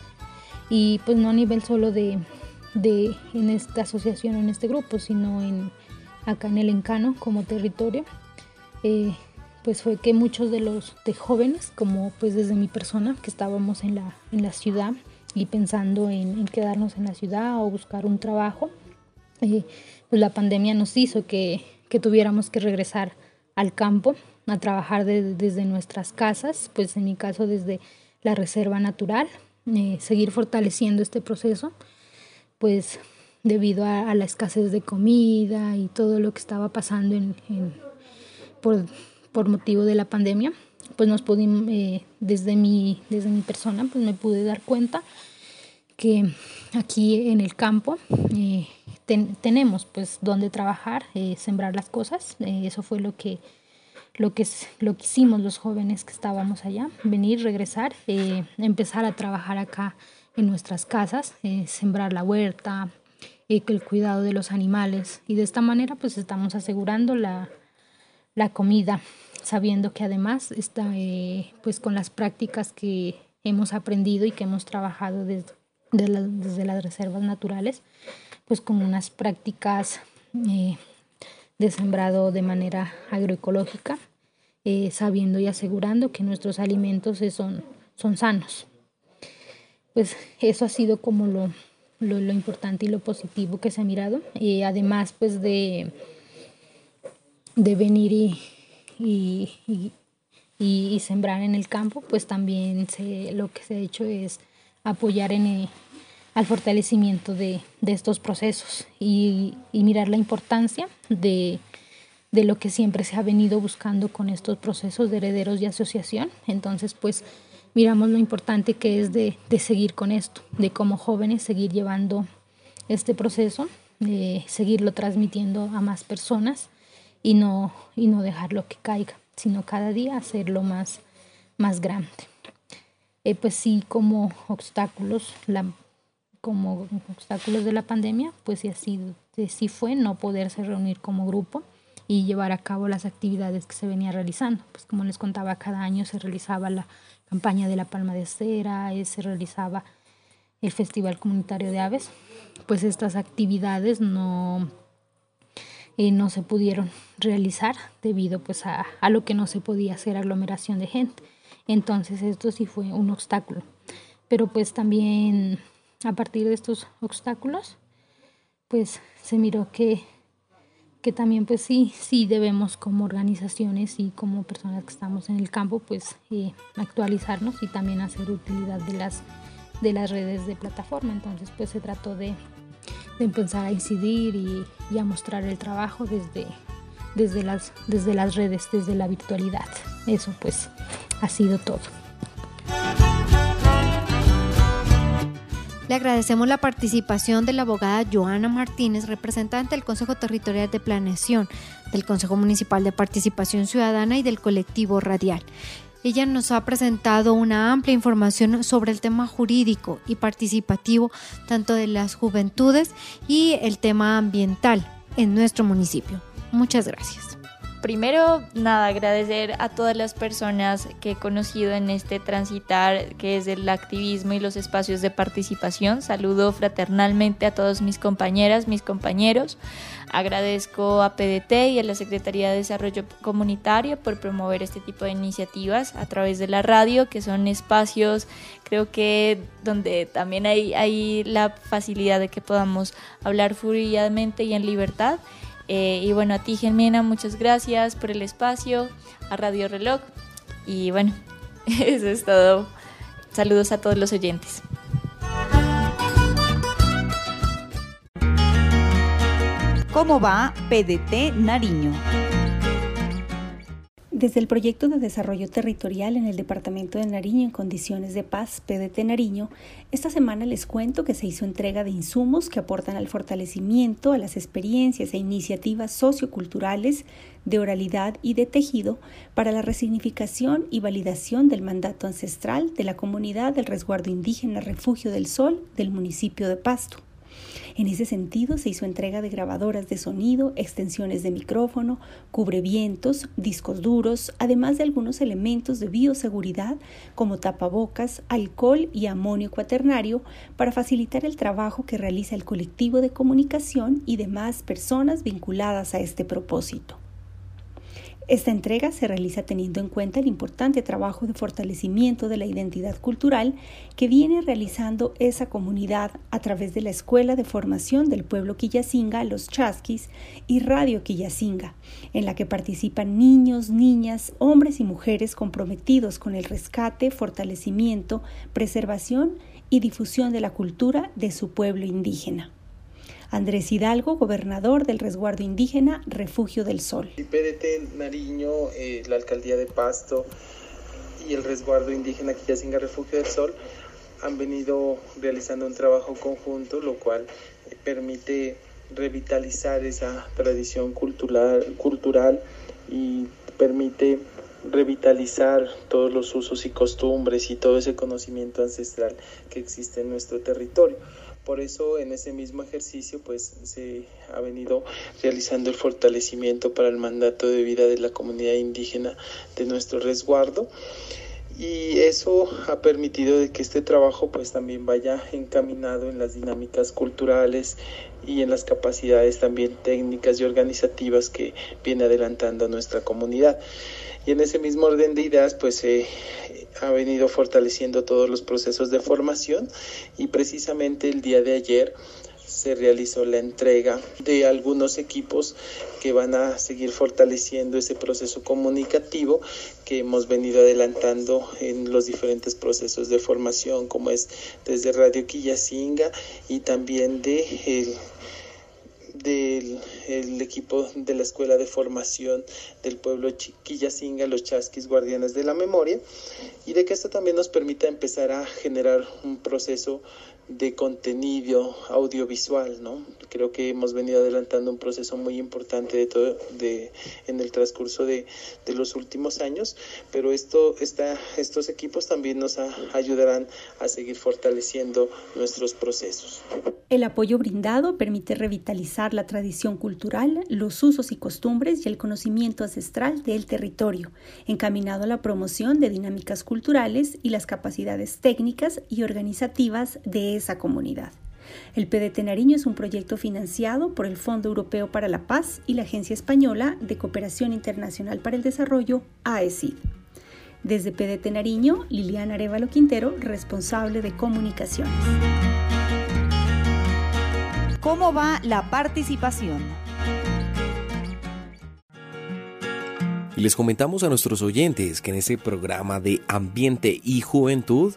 y pues no a nivel solo de, de en esta asociación o en este grupo, sino en acá en el Encano como territorio. Eh, pues fue que muchos de los de jóvenes, como pues desde mi persona, que estábamos en la, en la ciudad y pensando en, quedarnos en la ciudad o buscar un trabajo, eh, pues la pandemia nos hizo que, que, tuviéramos que regresar al campo a trabajar desde nuestras casas, pues en mi caso desde la reserva natural, eh, seguir fortaleciendo este proceso, pues debido a, la escasez de comida y todo lo que estaba pasando en por, por, motivo de la pandemia, pues nos pudimos, eh, desde, mi, desde mi persona, pues me pude dar cuenta que aquí en el campo eh, tenemos pues donde trabajar, eh, sembrar las cosas. Eso fue lo que, lo, que, lo que hicimos los jóvenes que estábamos allá, venir, regresar, empezar a trabajar acá en nuestras casas, sembrar la huerta, el cuidado de los animales y de esta manera pues estamos asegurando la, la comida, sabiendo que además está pues con las prácticas que hemos aprendido y que hemos trabajado desde desde las reservas naturales, pues con unas prácticas eh, de sembrado de manera agroecológica, eh, sabiendo y asegurando que nuestros alimentos son, son sanos. Pues eso ha sido como lo, lo, importante y lo positivo que se ha mirado. y además, pues de, de venir y, y, y, sembrar en el campo, pues también se, lo que se ha hecho es apoyar en, el, al fortalecimiento de, de estos procesos y, mirar la importancia de, de lo que siempre se ha venido buscando con estos procesos de herederos y asociación. Entonces, pues miramos lo importante que es de, de seguir con esto, de como jóvenes seguir llevando este proceso, de seguirlo transmitiendo a más personas y no, y no dejarlo que caiga, sino cada día hacerlo más, más grande. Eh, pues sí, como obstáculos, la, como obstáculos de la pandemia, pues sí, así, sí fue no poderse reunir como grupo y llevar a cabo las actividades que se venía realizando. Pues como les contaba, cada año se realizaba la campaña de la palma de cera, eh, se realizaba el Festival Comunitario de Aves, pues estas actividades no, eh, no se pudieron realizar debido pues a, a lo que no se podía hacer aglomeración de gente. Entonces esto sí fue un obstáculo. Pero pues también a partir de estos obstáculos, pues se miró que, que también pues sí, sí debemos como organizaciones y como personas que estamos en el campo, pues eh, actualizarnos y también hacer utilidad de las, de las redes de plataforma. Entonces pues se trató de, de empezar a incidir y, y, a mostrar el trabajo desde, desde, las, desde las redes, desde la virtualidad. Eso pues ha sido todo. Le agradecemos la participación de la abogada Joana Martínez, representante del Consejo Territorial de Planeación, del Consejo Municipal de Participación Ciudadana y del colectivo Radial. Ella nos ha presentado una amplia información sobre el tema jurídico y participativo tanto de las juventudes y el tema ambiental en nuestro municipio. Muchas gracias. Primero, nada, agradecer a todas las personas que he conocido en este transitar que es el activismo y los espacios de participación. Saludo fraternalmente a todos mis compañeras, mis compañeros. Agradezco a PDT y a la Secretaría de Desarrollo Comunitario por promover este tipo de iniciativas a través de la radio, que son espacios, creo que donde también hay, la facilidad de que podamos hablar fluidamente y en libertad. Eh, y bueno, a ti, Gemena, muchas gracias por el espacio, a Radio Reloj. Y bueno, <laughs> eso es todo. Saludos a todos los oyentes. ¿Cómo va PDT Nariño? Desde el Proyecto de Desarrollo Territorial en el Departamento de Nariño en Condiciones de Paz, PDT Nariño, esta semana les cuento que se hizo entrega de insumos que aportan al fortalecimiento, a las experiencias e iniciativas socioculturales de oralidad y de tejido para la resignificación y validación del mandato ancestral de la comunidad del resguardo indígena Refugio del Sol del municipio de Pasto. En ese sentido, se hizo entrega de grabadoras de sonido, extensiones de micrófono, cubrevientos, discos duros, además de algunos elementos de bioseguridad como tapabocas, alcohol y amonio cuaternario para facilitar el trabajo que realiza el colectivo de comunicación y demás personas vinculadas a este propósito. Esta entrega se realiza teniendo en cuenta el importante trabajo de fortalecimiento de la identidad cultural que viene realizando esa comunidad a través de la Escuela de Formación del Pueblo Quillacinga, Los Chasquis, y Radio Quillacinga, en la que participan niños, niñas, hombres y mujeres comprometidos con el rescate, fortalecimiento, preservación y difusión de la cultura de su pueblo indígena. Andrés Hidalgo, gobernador del resguardo indígena Refugio del Sol. El PDT Nariño, eh, la alcaldía de Pasto y el resguardo indígena Quillacinga Refugio del Sol han venido realizando un trabajo conjunto, lo cual eh, permite revitalizar esa tradición cultural, cultural y permite revitalizar todos los usos y costumbres y todo ese conocimiento ancestral que existe en nuestro territorio. Por eso en ese mismo ejercicio pues se ha venido realizando el fortalecimiento para el mandato de vida de la comunidad indígena de nuestro resguardo y eso ha permitido de que este trabajo pues también vaya encaminado en las dinámicas culturales y en las capacidades también técnicas y organizativas que viene adelantando nuestra comunidad. Y en ese mismo orden de ideas, pues se ha venido fortaleciendo todos los procesos de formación y precisamente el día de ayer se realizó la entrega de algunos equipos que van a seguir fortaleciendo ese proceso comunicativo que hemos venido adelantando en los diferentes procesos de formación, como es desde Radio Quillacinga y también de eh, del equipo de la Escuela de Formación del Pueblo Quillacinga, los Chasquis Guardianes de la Memoria, y de que esto también nos permita empezar a generar un proceso de contenido audiovisual, ¿no? Creo que hemos venido adelantando un proceso muy importante de todo, de, en el transcurso de, de los últimos años, pero esto, esta, estos equipos también nos ayudarán a seguir fortaleciendo nuestros procesos. El apoyo brindado permite revitalizar la tradición cultural, los usos y costumbres y el conocimiento ancestral del territorio, encaminado a la promoción de dinámicas culturales y las capacidades técnicas y organizativas de esa comunidad. El PDT Nariño es un proyecto financiado por el Fondo Europeo para la Paz y la Agencia Española de Cooperación Internacional para el Desarrollo, AECID. Desde PDT Nariño, Liliana Arevalo Quintero, responsable de comunicaciones. ¿Cómo va la participación? Y les comentamos a nuestros oyentes que en este programa de Ambiente y Juventud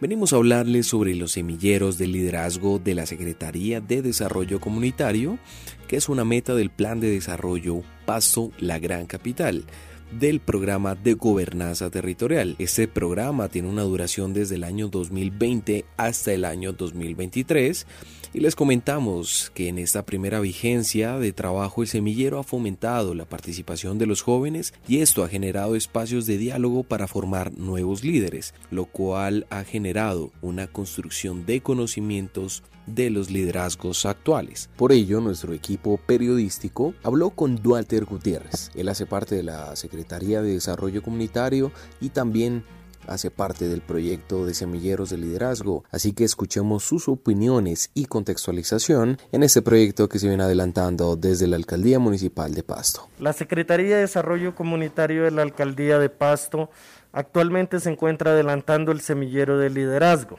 venimos a hablarles sobre los semilleros de liderazgo de la Secretaría de Desarrollo Comunitario, que es una meta del Plan de Desarrollo Paso La Gran Capital del programa de gobernanza territorial. Este programa tiene una duración desde el año 2020 hasta el año 2023 y les comentamos que en esta primera vigencia de trabajo el semillero ha fomentado la participación de los jóvenes y esto ha generado espacios de diálogo para formar nuevos líderes, lo cual ha generado una construcción de conocimientos de los liderazgos actuales. Por ello, nuestro equipo periodístico habló con Walter Gutiérrez. Él hace parte de la Secretaría de Desarrollo Comunitario y también hace parte del proyecto de Semilleros de Liderazgo, así que escuchemos sus opiniones y contextualización en este proyecto que se viene adelantando desde la Alcaldía Municipal de Pasto. La Secretaría de Desarrollo Comunitario de la Alcaldía de Pasto actualmente se encuentra adelantando el Semillero de Liderazgo,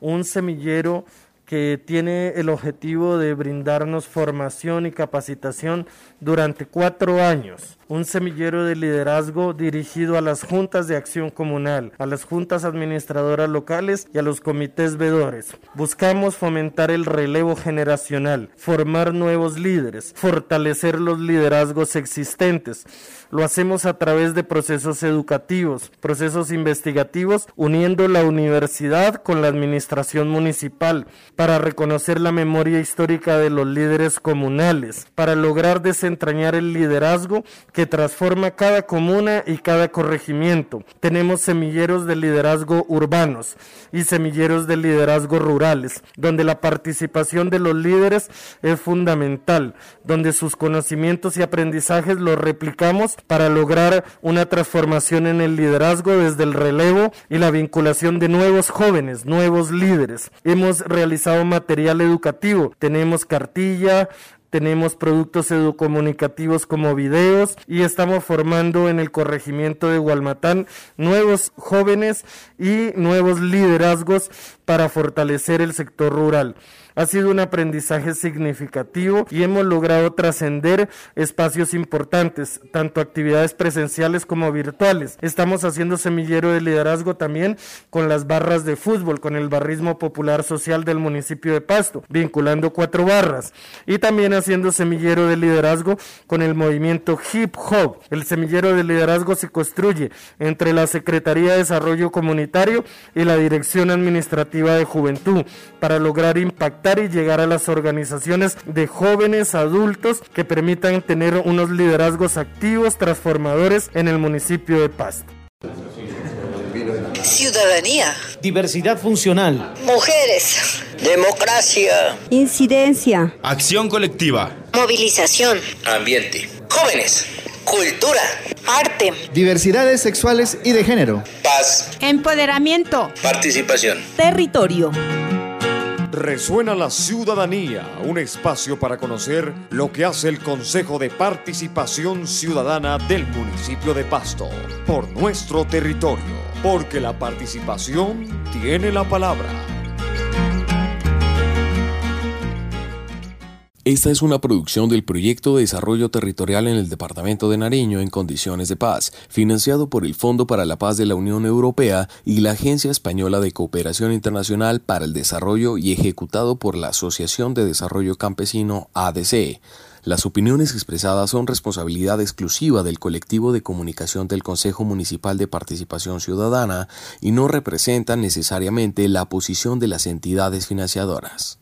un semillero que tiene el objetivo de brindarnos formación y capacitación durante cuatro años. Un semillero de liderazgo dirigido a las juntas de acción comunal, a las juntas administradoras locales y a los comités vedores. Buscamos fomentar el relevo generacional, formar nuevos líderes, fortalecer los liderazgos existentes. Lo hacemos a través de procesos educativos, procesos investigativos, uniendo la universidad con la administración municipal para reconocer la memoria histórica de los líderes comunales, para lograr desentrañar el liderazgo que transforma cada comuna y cada corregimiento. Tenemos semilleros de liderazgo urbanos y semilleros de liderazgo rurales, donde la participación de los líderes es fundamental, donde sus conocimientos y aprendizajes los replicamos para lograr una transformación en el liderazgo desde el relevo y la vinculación de nuevos jóvenes, nuevos líderes. Hemos realizado material educativo, tenemos cartilla, tenemos productos educomunicativos como videos y estamos formando en el corregimiento de Gualmatán nuevos jóvenes y nuevos liderazgos para fortalecer el sector rural. Ha sido un aprendizaje significativo y hemos logrado trascender espacios importantes, tanto actividades presenciales como virtuales. Estamos haciendo semillero de liderazgo también con las barras de fútbol, con el barrismo popular social del municipio de Pasto, vinculando cuatro barras. Y también haciendo semillero de liderazgo con el movimiento Hip Hop. El semillero de liderazgo se construye entre la Secretaría de Desarrollo Comunitario y la Dirección Administrativa de Juventud para lograr impactar y llegar a las organizaciones de jóvenes adultos que permitan tener unos liderazgos activos, transformadores en el municipio de Pasto. Ciudadanía. Diversidad funcional. Mujeres. Democracia. Incidencia. Acción colectiva. Movilización. Ambiente. Jóvenes. Cultura. Arte. Diversidades sexuales y de género. Paz. Empoderamiento. Participación. Territorio. Resuena la ciudadanía, un espacio para conocer lo que hace el Consejo de Participación Ciudadana del municipio de Pasto, por nuestro territorio, porque la participación tiene la palabra. Esta es una producción del Proyecto de Desarrollo Territorial en el Departamento de Nariño en Condiciones de Paz, financiado por el Fondo para la Paz de la Unión Europea y la Agencia Española de Cooperación Internacional para el Desarrollo y ejecutado por la Asociación de Desarrollo Campesino ADC. Las opiniones expresadas son responsabilidad exclusiva del colectivo de comunicación del Consejo Municipal de Participación Ciudadana y no representan necesariamente la posición de las entidades financiadoras.